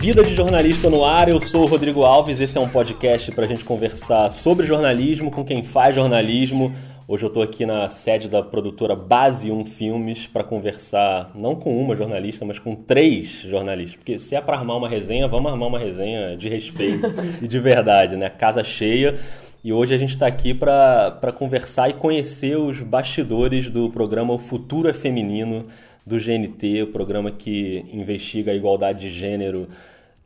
Vida de Jornalista no Ar, eu sou o Rodrigo Alves. Esse é um podcast para a gente conversar sobre jornalismo com quem faz jornalismo. Hoje eu estou aqui na sede da produtora Base 1 Filmes para conversar não com uma jornalista, mas com três jornalistas. Porque se é para armar uma resenha, vamos armar uma resenha de respeito e de verdade, né? Casa cheia. E hoje a gente está aqui para conversar e conhecer os bastidores do programa O Futuro é Feminino do GNT, o programa que investiga a igualdade de gênero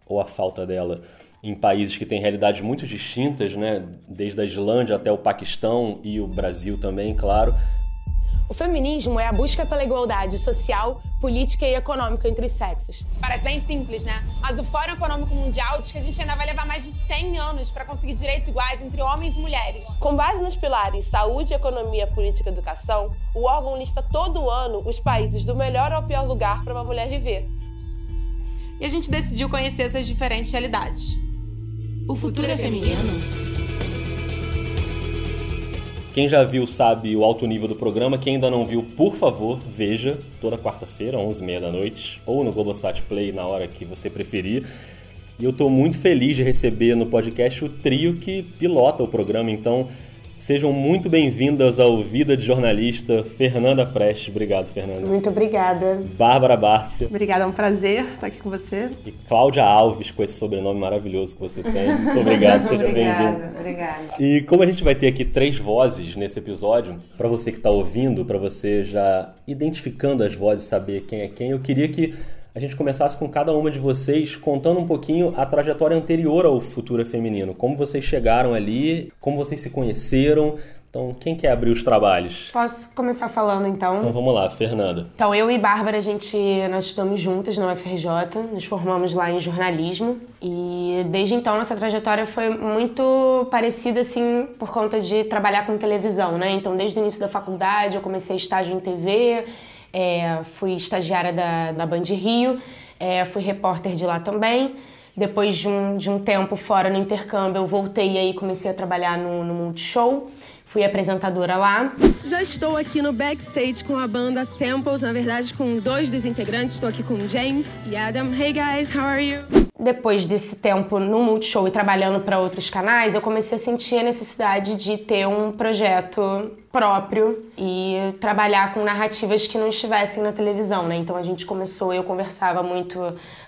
ou a falta dela em países que têm realidades muito distintas, né? desde a Islândia até o Paquistão e o Brasil também, claro. O feminismo é a busca pela igualdade social, política e econômica entre os sexos. Isso parece bem simples, né? Mas o Fórum Econômico Mundial diz que a gente ainda vai levar mais de 100 anos para conseguir direitos iguais entre homens e mulheres. Com base nos pilares saúde, economia, política e educação, o órgão lista todo ano os países do melhor ao pior lugar para uma mulher viver. E a gente decidiu conhecer essas diferentes realidades. O futuro é feminino? Quem já viu sabe o alto nível do programa. Quem ainda não viu, por favor, veja toda quarta-feira, 11h30 da noite, ou no Globosat Play na hora que você preferir. E eu estou muito feliz de receber no podcast o trio que pilota o programa. Então, Sejam muito bem-vindas ao Vida de Jornalista, Fernanda Prestes. Obrigado, Fernanda. Muito obrigada. Bárbara Bárcia. Obrigada, é um prazer estar aqui com você. E Cláudia Alves, com esse sobrenome maravilhoso que você tem. Muito obrigado, seja bem-vinda. Obrigada. E como a gente vai ter aqui três vozes nesse episódio, para você que está ouvindo, para você já identificando as vozes, saber quem é quem, eu queria que a gente começasse com cada uma de vocês contando um pouquinho a trajetória anterior ao Futura Feminino. Como vocês chegaram ali, como vocês se conheceram. Então, quem quer abrir os trabalhos? Posso começar falando então? Então vamos lá, Fernanda. Então, eu e Bárbara, a gente, nós estudamos juntas na UFRJ, nos formamos lá em jornalismo e desde então nossa trajetória foi muito parecida assim por conta de trabalhar com televisão, né? Então, desde o início da faculdade eu comecei estágio em TV, é, fui estagiária da, da Band Rio, é, fui repórter de lá também. Depois de um, de um tempo fora no intercâmbio, eu voltei e aí comecei a trabalhar no, no Multishow. Fui apresentadora lá. Já estou aqui no backstage com a banda Temples, na verdade com dois dos integrantes. Estou aqui com James e Adam. Hey guys, how are you? Depois desse tempo no Multishow e trabalhando para outros canais, eu comecei a sentir a necessidade de ter um projeto próprio e trabalhar com narrativas que não estivessem na televisão, né? Então a gente começou, eu conversava muito,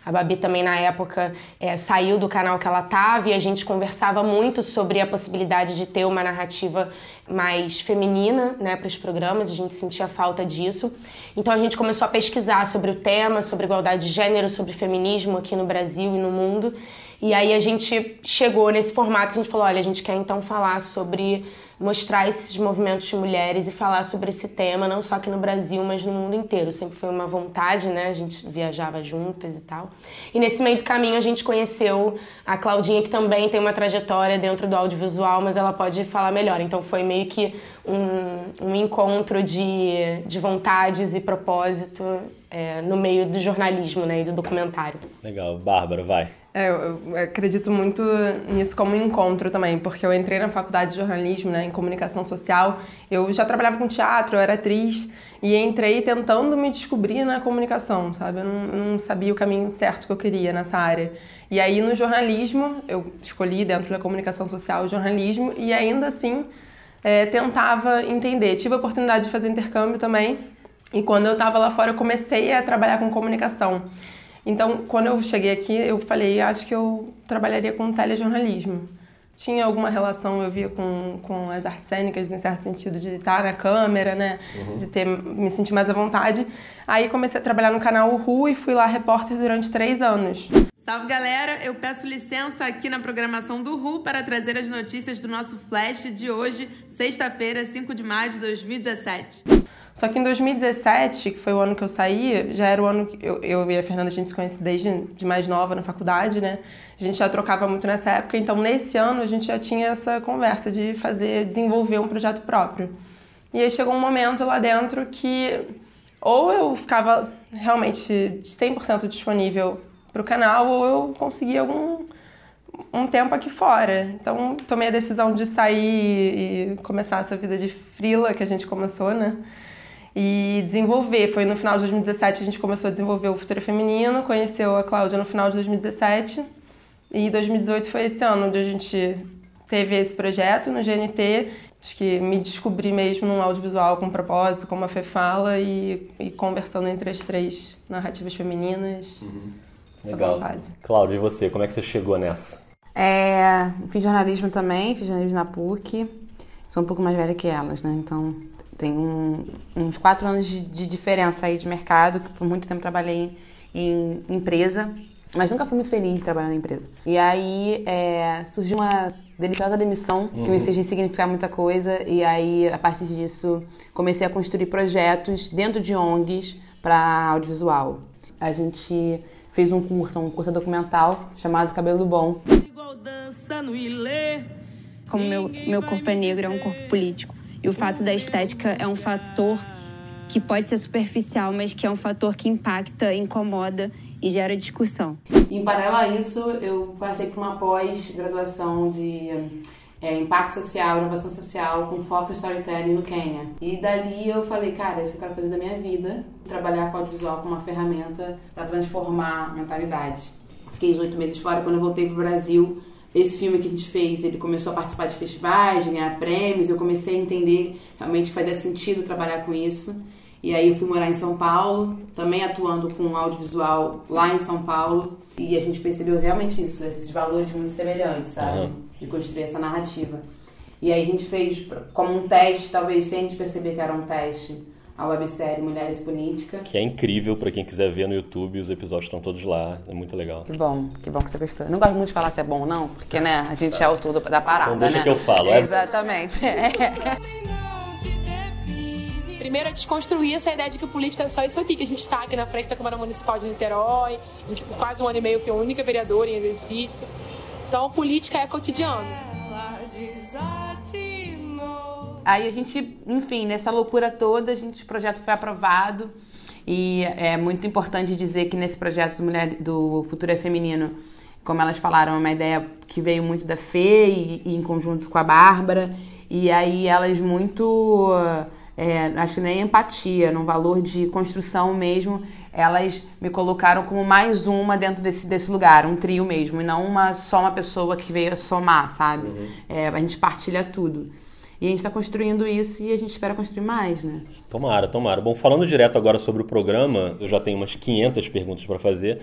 a Babi também na época é, saiu do canal que ela tava e a gente conversava muito sobre a possibilidade de ter uma narrativa mais feminina, né, para os programas, a gente sentia falta disso. Então a gente começou a pesquisar sobre o tema, sobre igualdade de gênero, sobre feminismo aqui no Brasil e no mundo. E aí a gente chegou nesse formato que a gente falou, olha, a gente quer então falar sobre mostrar esses movimentos de mulheres e falar sobre esse tema, não só aqui no Brasil, mas no mundo inteiro. Sempre foi uma vontade, né? A gente viajava juntas e tal. E nesse meio do caminho a gente conheceu a Claudinha, que também tem uma trajetória dentro do audiovisual, mas ela pode falar melhor. Então foi meio que um, um encontro de, de vontades e propósito é, no meio do jornalismo né, e do documentário. Legal. Bárbara, vai. É, eu, acredito muito nisso como encontro também, porque eu entrei na faculdade de jornalismo, né, em comunicação social. Eu já trabalhava com teatro, eu era atriz e entrei tentando me descobrir na comunicação, sabe? Eu não, não sabia o caminho certo que eu queria nessa área. E aí no jornalismo, eu escolhi dentro da comunicação social o jornalismo e ainda assim é, tentava entender. Tive a oportunidade de fazer intercâmbio também e quando eu estava lá fora eu comecei a trabalhar com comunicação. Então, quando eu cheguei aqui, eu falei, acho que eu trabalharia com telejornalismo. Tinha alguma relação, eu via, com, com as artes cênicas, em certo sentido, de estar na câmera, né? Uhum. De ter, me sentir mais à vontade. Aí comecei a trabalhar no canal Uhu e fui lá repórter durante três anos. Salve galera, eu peço licença aqui na programação do RU para trazer as notícias do nosso Flash de hoje, sexta-feira, 5 de maio de 2017. Só que em 2017, que foi o ano que eu saí, já era o ano que eu, eu e a Fernanda a gente se conhece desde de mais nova na faculdade, né? A gente já trocava muito nessa época, então nesse ano a gente já tinha essa conversa de fazer, desenvolver um projeto próprio. E aí chegou um momento lá dentro que ou eu ficava realmente 100% disponível para o canal ou eu conseguia algum um tempo aqui fora. Então tomei a decisão de sair e começar essa vida de frila que a gente começou, né? E desenvolver. Foi no final de 2017 que a gente começou a desenvolver o Futuro Feminino, conheceu a Cláudia no final de 2017 e 2018 foi esse ano onde a gente teve esse projeto no GNT. Acho que me descobri mesmo num audiovisual com propósito, como a Fê fala, e, e conversando entre as três narrativas femininas. Uhum. Legal. Vontade. Cláudia, e você? Como é que você chegou nessa? É, fiz jornalismo também, fiz jornalismo na PUC. Sou um pouco mais velha que elas, né? Então tem um, uns quatro anos de, de, diferença aí de mercado, que por muito tempo trabalhei em, em empresa, mas nunca fui muito feliz trabalhando em empresa. E aí é, surgiu uma deliciosa demissão que me uhum. fez significar muita coisa, e aí a partir disso comecei a construir projetos dentro de ONGs para audiovisual. A gente fez um curta, um curta documental chamado Cabelo Bom. Como meu, meu corpo é negro, é um corpo político. E o fato da estética é um fator que pode ser superficial, mas que é um fator que impacta, incomoda e gera discussão. Em paralelo a isso, eu passei por uma pós-graduação de é, impacto social, inovação social, com foco em storytelling no Quênia. E dali eu falei, cara, é isso que eu quero fazer da minha vida, trabalhar com audiovisual como uma ferramenta para transformar mentalidade. Fiquei oito meses fora, quando eu voltei pro Brasil, esse filme que a gente fez, ele começou a participar de festivais, ganhar prêmios, eu comecei a entender realmente que fazia sentido trabalhar com isso. E aí eu fui morar em São Paulo, também atuando com audiovisual lá em São Paulo. E a gente percebeu realmente isso, esses valores muito semelhantes, sabe? Uhum. De construir essa narrativa. E aí a gente fez como um teste, talvez sem a gente perceber que era um teste, a websérie Mulheres Política. Que é incrível para quem quiser ver no YouTube, os episódios estão todos lá, é muito legal. Que bom, que bom que você gostou. Não gosto muito de falar se é bom ou não, porque né, a gente é autor da parada, então deixa né? que eu falo. É? Exatamente. Primeiro é desconstruir essa ideia de que política é só isso aqui, que a gente está aqui na frente da Câmara Municipal de Niterói, em que por quase um ano e meio fui a única vereadora em exercício. Então, política é cotidiano. Aí a gente, enfim, nessa loucura toda, a gente, o projeto foi aprovado. E é muito importante dizer que nesse projeto do, Mulher, do Futuro é Feminino, como elas falaram, é uma ideia que veio muito da Fê e, e em conjunto com a Bárbara. E aí elas muito, é, acho que nem empatia, num valor de construção mesmo, elas me colocaram como mais uma dentro desse, desse lugar, um trio mesmo, e não uma, só uma pessoa que veio somar, sabe? Uhum. É, a gente partilha tudo. E a gente está construindo isso e a gente espera construir mais, né? Tomara, tomara. Bom, falando direto agora sobre o programa, eu já tenho umas 500 perguntas para fazer.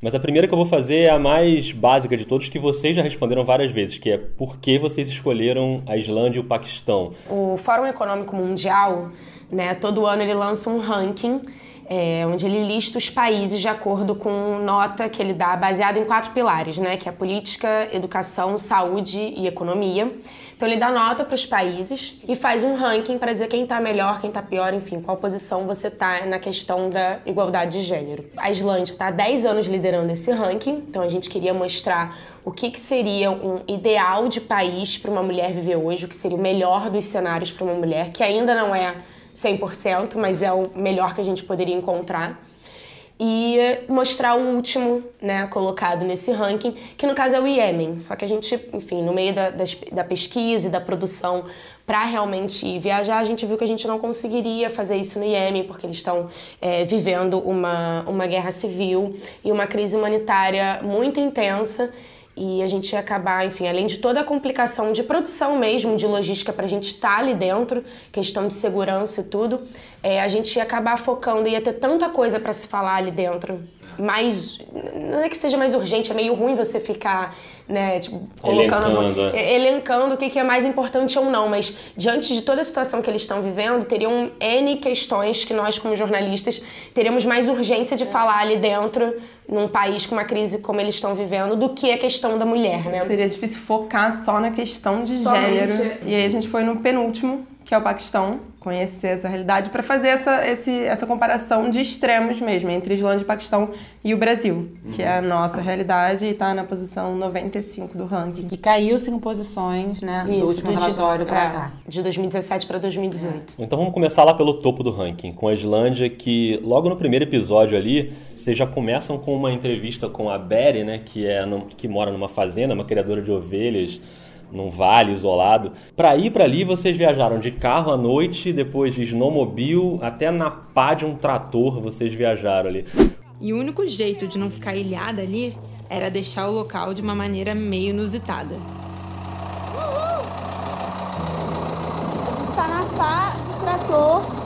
Mas a primeira que eu vou fazer é a mais básica de todos, que vocês já responderam várias vezes, que é por que vocês escolheram a Islândia e o Paquistão? O Fórum Econômico Mundial, né, todo ano ele lança um ranking é, onde ele lista os países de acordo com nota que ele dá baseado em quatro pilares, né, que é política, educação, saúde e economia. Então ele dá nota para os países e faz um ranking para dizer quem está melhor, quem está pior, enfim, qual posição você está na questão da igualdade de gênero. A Islândia está há 10 anos liderando esse ranking, então a gente queria mostrar o que, que seria um ideal de país para uma mulher viver hoje, o que seria o melhor dos cenários para uma mulher, que ainda não é 100%, mas é o melhor que a gente poderia encontrar e mostrar o último, né, colocado nesse ranking, que no caso é o Iêmen. Só que a gente, enfim, no meio da, da, da pesquisa e da produção para realmente viajar, a gente viu que a gente não conseguiria fazer isso no Iêmen, porque eles estão é, vivendo uma, uma guerra civil e uma crise humanitária muito intensa e a gente ia acabar, enfim, além de toda a complicação de produção mesmo, de logística para a gente estar tá ali dentro, questão de segurança e tudo, é, a gente ia acabar focando, ia ter tanta coisa para se falar ali dentro. Mais, não é que seja mais urgente, é meio ruim você ficar né, tipo, colocando elencando, é. elencando o que, que, é mais importante ou não, mas diante de toda a situação que eles estão vivendo, teriam N questões que nós, como jornalistas, teríamos mais urgência de falar ali dentro, num país com uma crise como eles estão vivendo, do que a questão da mulher, né? Seria difícil focar só na questão de Somente. gênero. E aí a gente foi no penúltimo, que é o Paquistão, conhecer essa realidade para fazer essa, esse, essa comparação de extremos mesmo, entre Islândia e Paquistão e o Brasil, uhum. que é a nossa realidade e está na posição 95 do ranking. Que caiu cinco posições, né, Isso, do último do relatório para é, cá. De 2017 para 2018. Então vamos começar lá pelo topo do ranking, com a Islândia, que logo no primeiro episódio ali, vocês já começam com uma entrevista com a Berry, né, que, é que mora numa fazenda, uma criadora de ovelhas, num vale isolado. Para ir para ali, vocês viajaram de carro à noite, depois de snowmobile, até na pá de um trator vocês viajaram ali. E o único jeito de não ficar ilhada ali era deixar o local de uma maneira meio inusitada. A gente tá na pá do trator.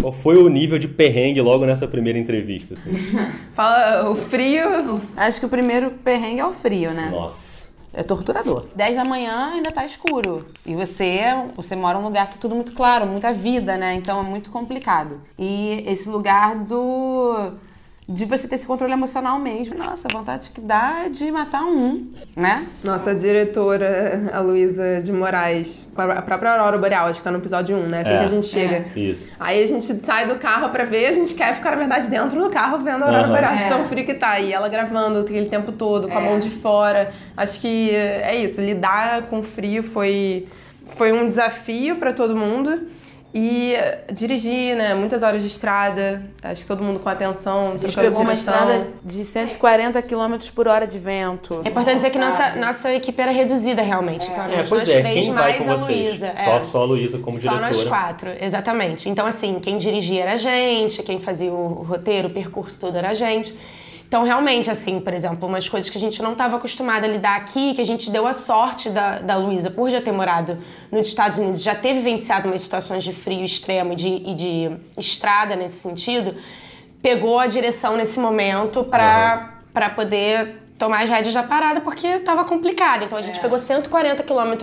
Qual foi o nível de perrengue logo nessa primeira entrevista? Assim? Fala, o frio. Acho que o primeiro perrengue é o frio, né? Nossa. É torturador. 10 da manhã ainda tá escuro. E você, você mora num lugar que é tudo muito claro, muita vida, né? Então é muito complicado. E esse lugar do de você ter esse controle emocional mesmo. Nossa, a vontade que dá de matar um, né? Nossa diretora, a Luísa de Moraes, a própria Aurora Boreal, acho que tá no episódio 1, né? Assim É. que a gente chega. É. Isso. Aí a gente sai do carro pra ver, a gente quer ficar, na verdade, dentro do carro vendo a Aurora Aham. Boreal, de É. tão frio que tá. E ela gravando aquele tempo todo, com a É. mão de fora. Acho que é isso, lidar com frio foi, foi um desafio pra todo mundo. E dirigir, né? Muitas horas de estrada, acho que todo mundo com atenção, A gente trocando pegou uma estrada de 140 km por hora de vento. É importante dizer que nossa, nossa equipe era reduzida realmente. Então, É, éramos pois nós é, três quem vai mais com a? Luísa. Só, é. só a Luísa como Só diretora. nós quatro, exatamente. Então, assim, quem dirigia era a gente, quem fazia o roteiro, o percurso todo era a gente. Então, realmente, assim, por exemplo, umas coisas que a gente não estava acostumada a lidar aqui, que a gente deu a sorte da, da Luísa, por já ter morado nos Estados Unidos, já ter vivenciado umas situações de frio extremo e de, e de estrada nesse sentido, pegou a direção nesse momento para para poder tomar as rédeas da parada, porque estava complicado. Então, a gente pegou 140 km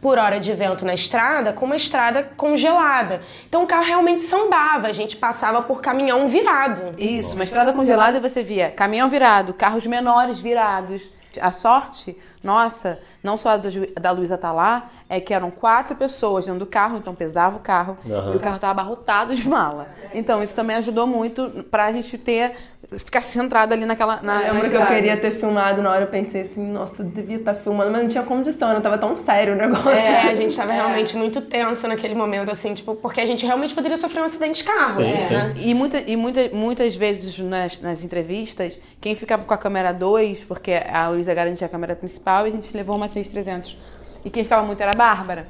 por hora de vento na estrada, com uma estrada congelada. Então, o carro realmente sambava, a gente passava por caminhão virado. Isso, uma estrada congelada você via caminhão virado, carros menores virados. A sorte, nossa, não só da, Ju- da Luísa tá lá, é que eram quatro pessoas dentro do carro, então pesava o carro, Aham. e o carro tava abarrotado de mala. Então isso também ajudou muito pra gente ter, ficar centrado ali naquela. Na, Eu na lembro que eu queria ter filmado na hora, eu pensei assim, nossa, eu devia estar filmando, mas não tinha condição, não tava tão sério o negócio. É, a gente tava realmente muito tensa naquele momento, assim, tipo, porque a gente realmente poderia sofrer um acidente de carro, Sim, assim, sim. né? E, muita, e muita, muitas vezes nas, nas entrevistas, quem ficava com a câmera 2, porque a Luísa garantia a câmera principal, e a gente levou uma 6300. E quem ficava muito era a Bárbara.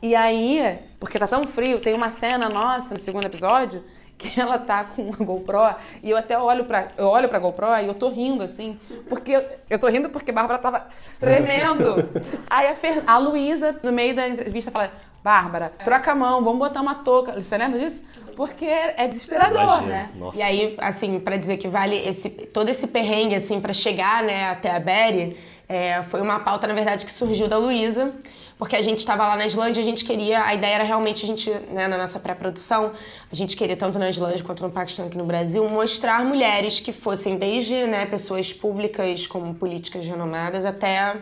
E aí, porque tá tão frio, tem uma cena nossa no segundo episódio que ela tá com uma GoPro e eu até olho pra, eu olho pra GoPro e eu tô rindo assim, porque eu, eu tô rindo porque a Bárbara tava tremendo. Aí a, Fer, a Luísa, no meio da entrevista, fala: Bárbara, troca a mão, vamos botar uma touca. Você lembra disso? Porque é desesperador, Imagina. né? Nossa. E aí, assim, pra dizer que vale esse, todo esse perrengue, assim, pra chegar, né, até a Berry, é, foi uma pauta, na verdade, que surgiu da Luísa, porque a gente estava lá na Islândia, a gente queria, a ideia era realmente a gente, né, na nossa pré-produção, a gente queria, tanto na Islândia quanto no Paquistão aqui no Brasil, mostrar mulheres que fossem desde, né, pessoas públicas como políticas renomadas até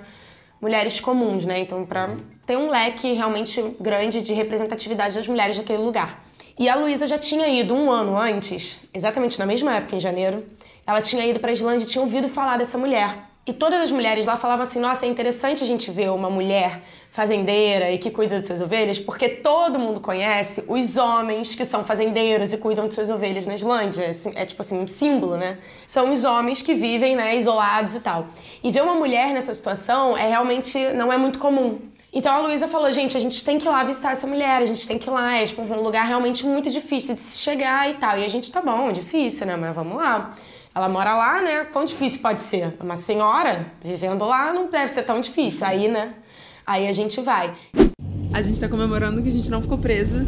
mulheres comuns, né? Então, para ter um leque realmente grande de representatividade das mulheres naquele lugar. E a Luísa já tinha ido um ano antes, exatamente na mesma época, em janeiro, ela tinha ido para a Islândia e tinha ouvido falar dessa mulher. E todas as mulheres lá falavam assim: nossa, é interessante a gente ver uma mulher fazendeira e que cuida de suas ovelhas, porque todo mundo conhece os homens que são fazendeiros e cuidam de suas ovelhas na Islândia. É, assim- é tipo assim, um símbolo, né? São os homens que vivem, né, isolados e tal. E ver uma mulher nessa situação é realmente não é muito comum. Então a Luísa falou, gente, a gente tem que ir lá visitar essa mulher, a gente tem que ir lá, é tipo, um lugar realmente muito difícil de se chegar e tal. E a gente, tá bom, é difícil, né? Mas vamos lá. Ela mora lá, né? Quão difícil pode ser? Uma senhora vivendo lá não deve ser tão difícil. Aí, né? Aí a gente vai. A gente tá comemorando que a gente não ficou preso,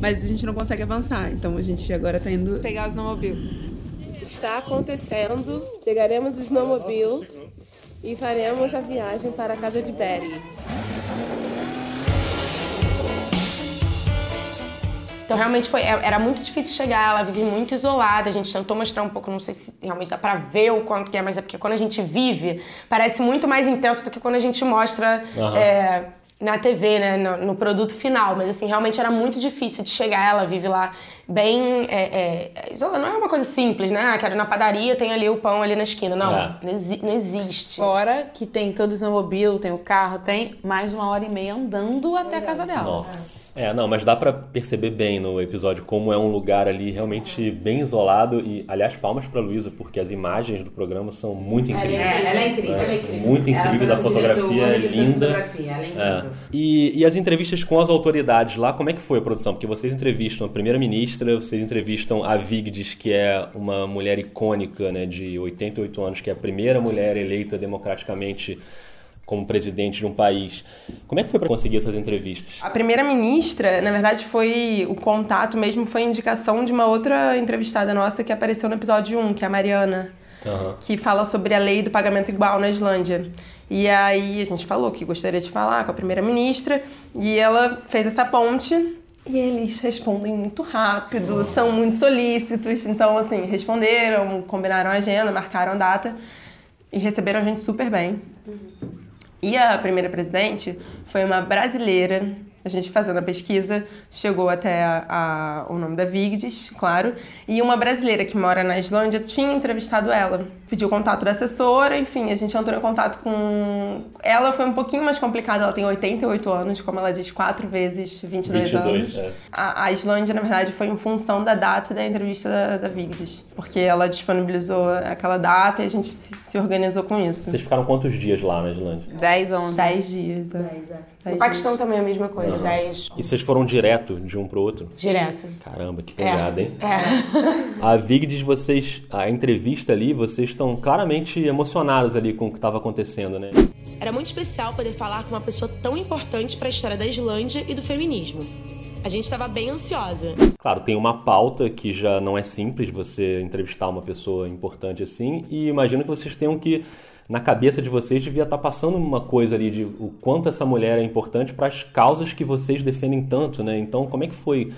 mas a gente não consegue avançar. Então a gente agora tá indo pegar o snowmobile. Está acontecendo. Pegaremos o snowmobile e faremos a viagem para a casa de Betty. Então realmente foi, é- era muito difícil chegar, ela vive muito isolada, a gente tentou mostrar um pouco, não sei se realmente dá pra ver o quanto que é, mas é porque quando a gente vive, parece muito mais intenso do que quando a gente mostra Aham. é, na TV, né, no, no produto final. Mas assim, realmente era muito difícil de chegar, ela vive lá bem é, é, isolada, não é uma coisa simples, né? Ah, quero ir na padaria, tem ali o pão ali na esquina. Não, É. não, exi- não existe. Fora que tem todo o snowmobile, tem o carro, tem mais uma hora e meia andando até a casa dela. Nossa. É, não, mas dá para perceber bem no episódio como é um lugar ali realmente bem isolado e, aliás, palmas para Luísa, porque as imagens do programa são muito incríveis. Ela é, ela é incrível, né? ela é incrível. Muito incrível, da fotografia é linda. Fotografia, ela é incrível. É. E, e as entrevistas com as autoridades lá, como é que foi a produção? Porque vocês entrevistam a primeira-ministra, vocês entrevistam a Vigdis, que é uma mulher icônica, né, de 88 anos, que é a primeira mulher eleita democraticamente como presidente de um país. Como é que foi para conseguir essas entrevistas? A primeira ministra, na verdade, foi o contato mesmo, foi a indicação de uma outra entrevistada nossa que apareceu no episódio 1, que é a Mariana, Aham. que fala sobre a lei do pagamento igual na Islândia. E aí a gente falou que gostaria de falar com a primeira ministra e ela fez essa ponte e eles respondem muito rápido, são muito solícitos, então assim, responderam, combinaram a agenda, marcaram a data e receberam a gente super bem. E a primeira presidente foi uma brasileira. A gente fazendo a pesquisa chegou até a- a- o nome da Vigdis, claro. E uma brasileira que mora na Islândia tinha entrevistado ela. Pediu o contato da assessora, enfim, a gente entrou em contato com. Ela foi um pouquinho mais complicada, ela tem 88 anos, como ela diz, quatro vezes 22, 22, anos. é. A, a Islândia, na verdade, foi em função da data da entrevista da, da Vigdis. Porque ela disponibilizou aquela data e a gente se, se organizou com isso. Vocês ficaram quantos dias lá na Islândia? 10, 11. 10 dias. É. Dez, é. Dez No Paquistão também é a mesma coisa, Aham. 10 E vocês foram direto de um pro outro? direto. Caramba, que É. pegada, hein? É. A Vigdis, vocês, a entrevista ali, vocês estão claramente emocionados ali com o que estava acontecendo, né? Era muito especial poder falar com uma pessoa tão importante para a história da Islândia e do feminismo. A gente estava bem ansiosa. Claro, tem uma pauta que já não é simples você entrevistar uma pessoa importante assim, e imagino que vocês tenham que, na cabeça de vocês, devia estar passando uma coisa ali de o quanto essa mulher é importante para as causas que vocês defendem tanto, né? Então, como é que foi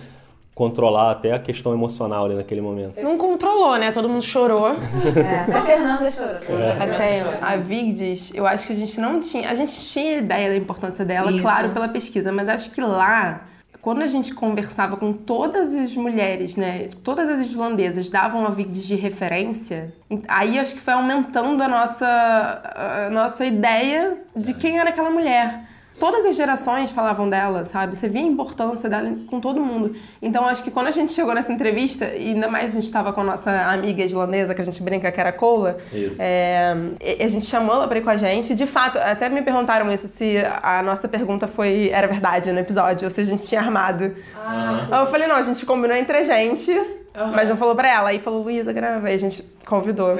controlar até a questão emocional ali naquele momento? Não controlou, né? Todo mundo chorou. É, até a Fernanda chorou. Até a Vigdis, eu acho que a gente não tinha. A gente tinha ideia da importância dela, Isso. claro, pela pesquisa, mas acho que lá, quando a gente conversava com todas as mulheres, né? Todas as islandesas davam a Vigdis de referência, aí acho que foi aumentando a nossa, a nossa ideia de quem era aquela mulher. Todas as gerações falavam dela, sabe? Você via a importância dela com todo mundo. Então, acho que quando a gente chegou nessa entrevista, e ainda mais a gente estava com a nossa amiga islandesa, que a gente brinca que era Cola, Isso. é, a gente chamou ela pra ir com a gente. De fato, até me perguntaram isso, se a nossa pergunta foi era verdade no episódio, ou se a gente tinha armado. Aí eu falei, não, a gente combinou entre a gente, mas não falou pra ela. Aí falou, Luísa, grava. Aí a gente convidou.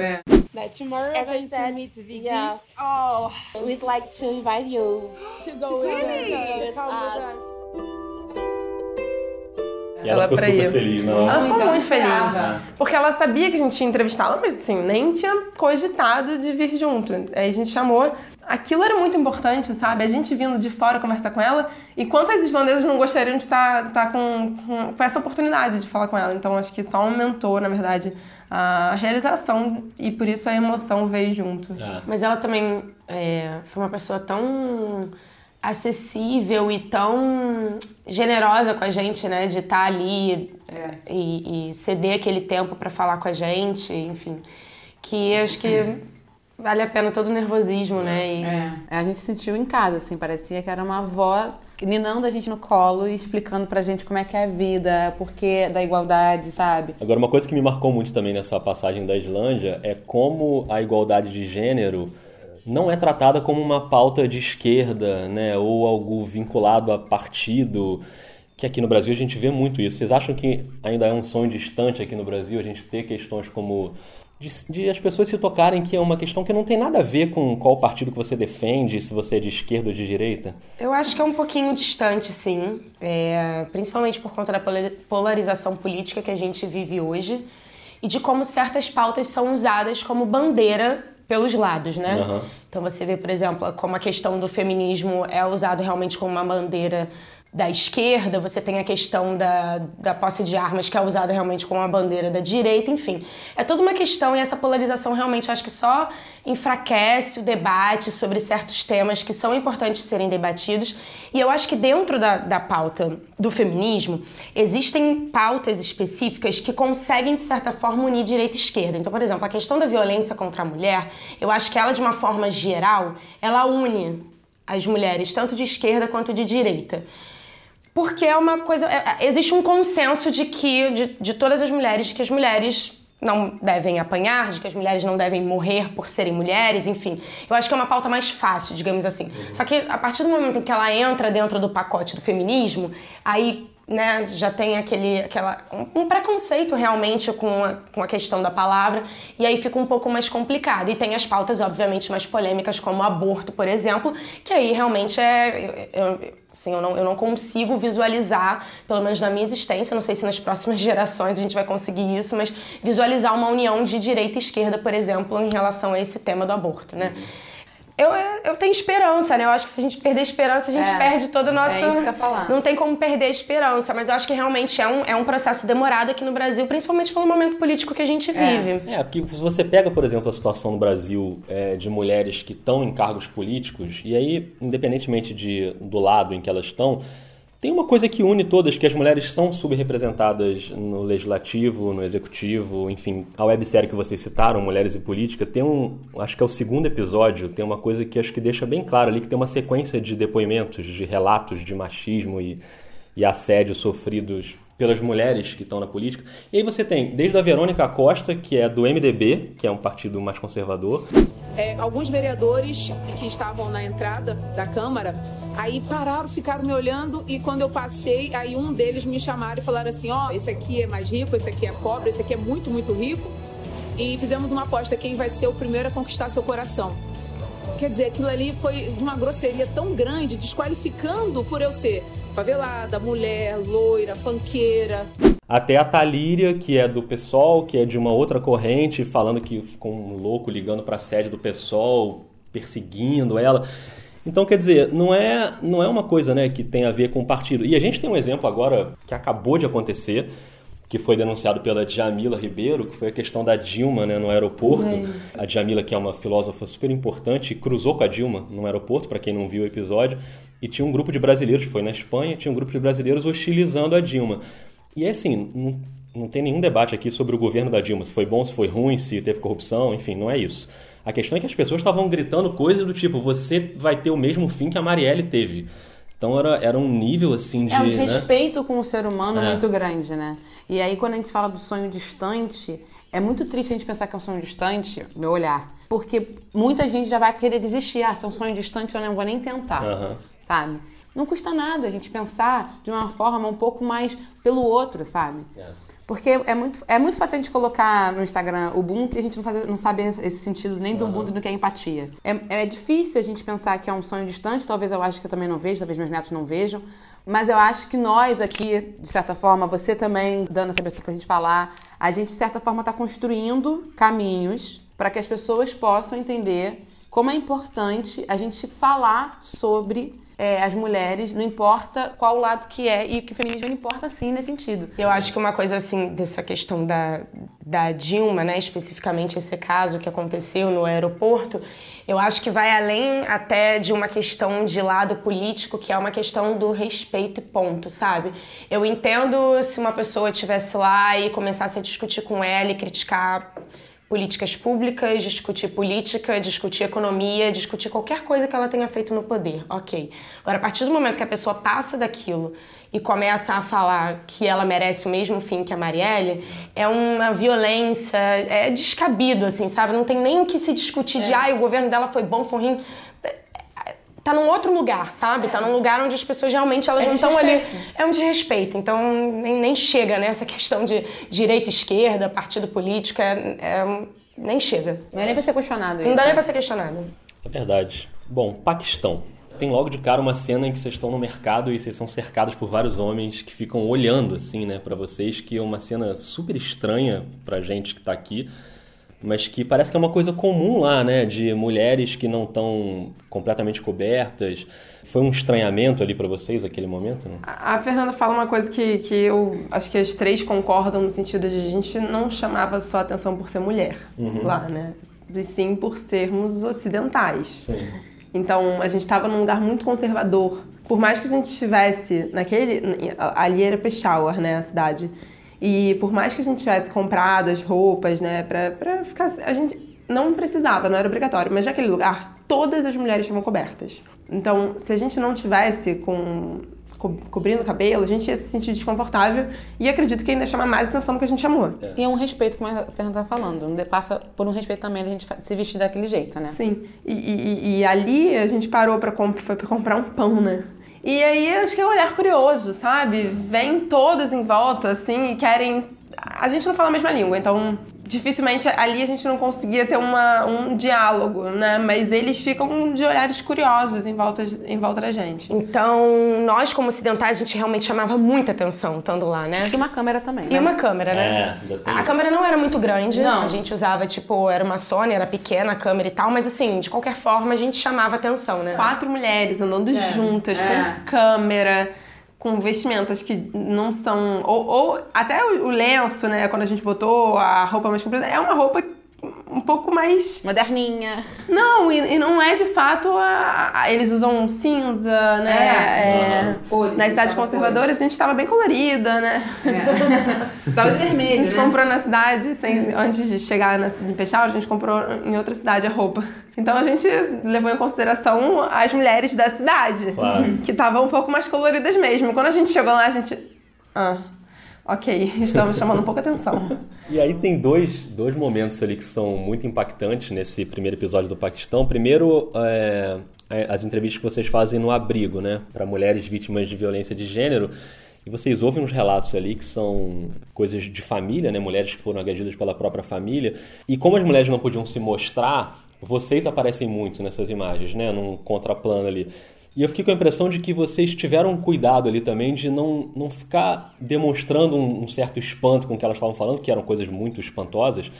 That tomorrow As we're I going said, to meet yeah. Oh, we'd like to invite you To go with us. with with us. us. E ela, Ela ficou pra super ir. feliz, não? Ela ficou Muito muito feliz. esperava. Porque ela sabia que a gente ia entrevistá-la, mas assim, nem tinha cogitado de vir junto. Aí a gente chamou. Aquilo era muito importante, sabe? A gente vindo de fora conversar com ela. E quantas islandesas não gostariam de estar, estar com, com, com essa oportunidade de falar com ela? Então acho que só aumentou, na verdade, a realização e por isso a emoção veio junto. Mas ela também é, foi uma pessoa tão acessível e tão generosa com a gente, né? De estar ali e, e ceder aquele tempo para falar com a gente, enfim. Que acho que vale a pena todo o nervosismo, né? E- É, a gente se sentiu em casa, assim, parecia que era uma avó ninando a gente no colo e explicando pra gente como é que é a vida, por que da igualdade, sabe? Agora, uma coisa que me marcou muito também nessa passagem da Islândia é como a igualdade de gênero não é tratada como uma pauta de esquerda, né, ou algo vinculado a partido, que aqui no Brasil a gente vê muito isso. Vocês acham que ainda é um sonho distante aqui no Brasil a gente ter questões como de, de as pessoas se tocarem que é uma questão que não tem nada a ver com qual partido que você defende, se você é de esquerda ou de direita? Eu acho que é um pouquinho distante, sim. É, principalmente por conta da pola- polarização política que a gente vive hoje e de como certas pautas são usadas como bandeira pelos lados, né? Aham. Então você vê, por exemplo, como a questão do feminismo é usado realmente como uma bandeira da esquerda, você tem a questão da, da posse de armas que é usada realmente como uma bandeira da direita, enfim. É toda uma questão e essa polarização realmente acho que só enfraquece o debate sobre certos temas que são importantes serem debatidos. E eu acho que dentro da, da pauta do feminismo, existem pautas específicas que conseguem, de certa forma, unir direita e esquerda. Então, por exemplo, a questão da violência contra a mulher, eu acho que ela, de uma forma geral, ela une as mulheres, tanto de esquerda quanto de direita. Porque é uma coisa. é- é- existe um consenso de que, de, de todas as mulheres, de que as mulheres não devem apanhar, de que as mulheres não devem morrer por serem mulheres, enfim. Eu acho que é uma pauta mais fácil, digamos assim. Só que a partir do momento em que ela entra dentro do pacote do feminismo, aí né, já tem aquele aquela, um, preconceito realmente com a, com a questão da palavra, e aí fica um pouco mais complicado. E tem as pautas, obviamente, mais polêmicas, como aborto, por exemplo, que aí realmente é. Eu, eu- assim, eu, não, eu não consigo visualizar, pelo menos na minha existência, não sei se nas próximas gerações a gente vai conseguir isso, mas visualizar uma união de direita e esquerda, por exemplo, em relação a esse tema do aborto, né? Eu, eu tenho esperança, né? Eu acho que se a gente perder a esperança, a gente É, perde todo o nosso. é isso que eu ia falar. Não tem como perder a esperança, mas eu acho que realmente é um, é um processo demorado aqui no Brasil, principalmente pelo momento político que a gente vive. É, porque se você pega, por exemplo, a situação no Brasil é, de mulheres que estão em cargos políticos, e aí, independentemente de, do lado em que elas estão, tem uma coisa que une todas, que as mulheres são subrepresentadas no legislativo, no executivo, enfim, a websérie que vocês citaram, Mulheres e Política, tem um, acho que é o segundo episódio, tem uma coisa que acho que deixa bem claro ali, que tem uma sequência de depoimentos, de relatos de machismo e, e assédio sofridos pelas mulheres que estão na política. E aí você tem desde a Verônica Costa, que é do MDB, que é um partido mais conservador, É, alguns vereadores que estavam na entrada da Câmara, aí pararam, ficaram me olhando e quando eu passei, aí um deles me chamaram e falaram assim, ó, esse aqui é mais rico, esse aqui é pobre, esse aqui é muito, muito rico. E fizemos uma aposta, quem vai ser o primeiro a conquistar seu coração. Quer dizer, aquilo ali foi de uma grosseria tão grande, desqualificando por eu ser favelada, mulher, loira, fanqueira. Até a Talíria, que é do PSOL, que é de uma outra corrente, falando que ficou um louco ligando para a sede do PSOL, perseguindo ela. Então, quer dizer, não é, não é uma coisa né, que tem a ver com o partido. E a gente tem um exemplo agora que acabou de acontecer, que foi denunciado pela Djamila Ribeiro, que foi a questão da Dilma né, no aeroporto. A Djamila, que é uma filósofa super importante, cruzou com a Dilma no aeroporto, para quem não viu o episódio, e tinha um grupo de brasileiros, foi na Espanha, tinha um grupo de brasileiros hostilizando a Dilma. E é assim, não, não tem nenhum debate aqui sobre o governo da Dilma, se foi bom, se foi ruim, se teve corrupção, enfim, não é isso. A questão é que as pessoas estavam gritando coisas do tipo, você vai ter o mesmo fim que a Marielle teve. Então era, era um nível assim de. É um né? desrespeito com o ser humano É. muito grande, né? E aí, quando a gente fala do sonho distante, é muito triste a gente pensar que é um sonho distante, meu olhar. Porque muita gente já vai querer desistir. Ah, se é um sonho distante, eu não vou nem tentar. Aham. Sabe? Não custa nada a gente pensar de uma forma um pouco mais pelo outro, sabe? Porque é muito, é muito fácil a gente colocar no Instagram o Ubuntu e a gente não, fazer, não sabe esse sentido nem do Ubuntu do que é empatia. É, é difícil a gente pensar que é um sonho distante, talvez eu acho que eu também não vejo, talvez meus netos não vejam. Mas eu acho que nós aqui, de certa forma, você também dando essa abertura pra gente falar, a gente, de certa forma, está construindo caminhos para que as pessoas possam entender como é importante a gente falar sobre é, as mulheres, não importa qual lado que é, e que o feminismo importa sim nesse sentido. Eu acho que uma coisa assim, dessa questão da, da Dilma, né, especificamente esse caso que aconteceu no aeroporto, eu acho que vai além até de uma questão de lado político, que é uma questão do respeito e ponto, sabe? Eu entendo se uma pessoa estivesse lá e começasse a discutir com ela e criticar políticas públicas, discutir política, discutir economia, discutir qualquer coisa que ela tenha feito no poder, ok. Agora, a partir do momento que a pessoa passa daquilo e começa a falar que ela merece o mesmo fim que a Marielle, é uma violência, é descabido, assim, sabe? Não tem nem o que se discutir de, ai, o governo dela foi bom, foi ruim tá num outro lugar, sabe? Tá num lugar onde as pessoas realmente elas É não estão ali. É um desrespeito. Então nem, nem chega, né? Essa questão de direita, esquerda, partido político, é, é nem chega. Não é nem pra ser questionado isso. Não dá nem né? pra ser questionado. É verdade. Bom, Paquistão. Tem logo de cara uma cena em que vocês estão no mercado e vocês são cercados por vários homens que ficam olhando assim, né, para vocês, que é uma cena super estranha pra gente que tá aqui, mas que parece que é uma coisa comum lá, né, de mulheres que não estão completamente cobertas. Foi um estranhamento ali pra vocês aquele momento, né? A Fernanda fala uma coisa que, que eu acho que as três concordam no sentido de a gente não chamava só atenção por ser mulher Uhum. lá, né? E sim por sermos ocidentais. Sim. Então a gente estava num lugar muito conservador. Por mais que a gente estivesse naquele. Ali era Peshawar, né? A cidade. E por mais que a gente tivesse comprado as roupas, né? Pra, pra ficar. A gente não precisava, não era obrigatório. Mas naquele lugar, todas as mulheres estavam cobertas. Então, se a gente não tivesse com co cobrindo o cabelo, a gente ia se sentir desconfortável e acredito que ainda chama mais atenção do que a gente chamou. E é um respeito, como a Fernanda tá falando, passa por um respeito também a gente se vestir daquele jeito, né? Sim, e, e, e ali a gente parou para comp comprar um pão, né? E aí acho que é um olhar curioso, sabe? Vem todos em volta, assim, e querem. A gente não fala a mesma língua, então dificilmente ali a gente não conseguia ter uma, um diálogo, né? Mas eles ficam de olhares curiosos em volta, em volta da gente. Então, nós como ocidentais, a gente realmente chamava muita atenção estando lá, né? Tinha uma câmera também, E né? uma câmera, né? É, A isso. câmera não era muito grande, Não. a gente usava, tipo, era uma Sony, era pequena a câmera e tal, mas assim, de qualquer forma, a gente chamava atenção, né? Quatro mulheres andando juntas, é. com câmera, com vestimentas que não são. Ou, ou até o, lenço, né? Quando a gente botou a roupa mais comprida, é uma roupa um pouco mais. Moderninha. Não, e, e não é de fato a, a- eles usam cinza, né? É. É, Cores, nas cidades conservadoras a gente tava bem colorida, né? Usava de A vermelho, gente né? comprou na cidade, sem- antes de chegar na, de Peixal, a gente comprou em outra cidade a roupa. Então a gente levou em consideração as mulheres da cidade, Claro. que estavam um pouco mais coloridas mesmo. Quando a gente chegou lá, a gente. Ah, ok, estamos chamando um pouco a atenção. E aí tem dois, dois momentos ali que são muito impactantes nesse primeiro episódio do Paquistão. Primeiro, é, as entrevistas que vocês fazem no abrigo, né? Para mulheres vítimas de violência de gênero. E vocês ouvem uns relatos ali que são coisas de família, né? Mulheres que foram agredidas pela própria família. E como as mulheres não podiam se mostrar, vocês aparecem muito nessas imagens, né? Num contraplano ali. E eu fiquei com a impressão de que vocês tiveram cuidado ali também de não, não ficar demonstrando um, um certo espanto com o que elas estavam falando, que eram coisas muito espantosas,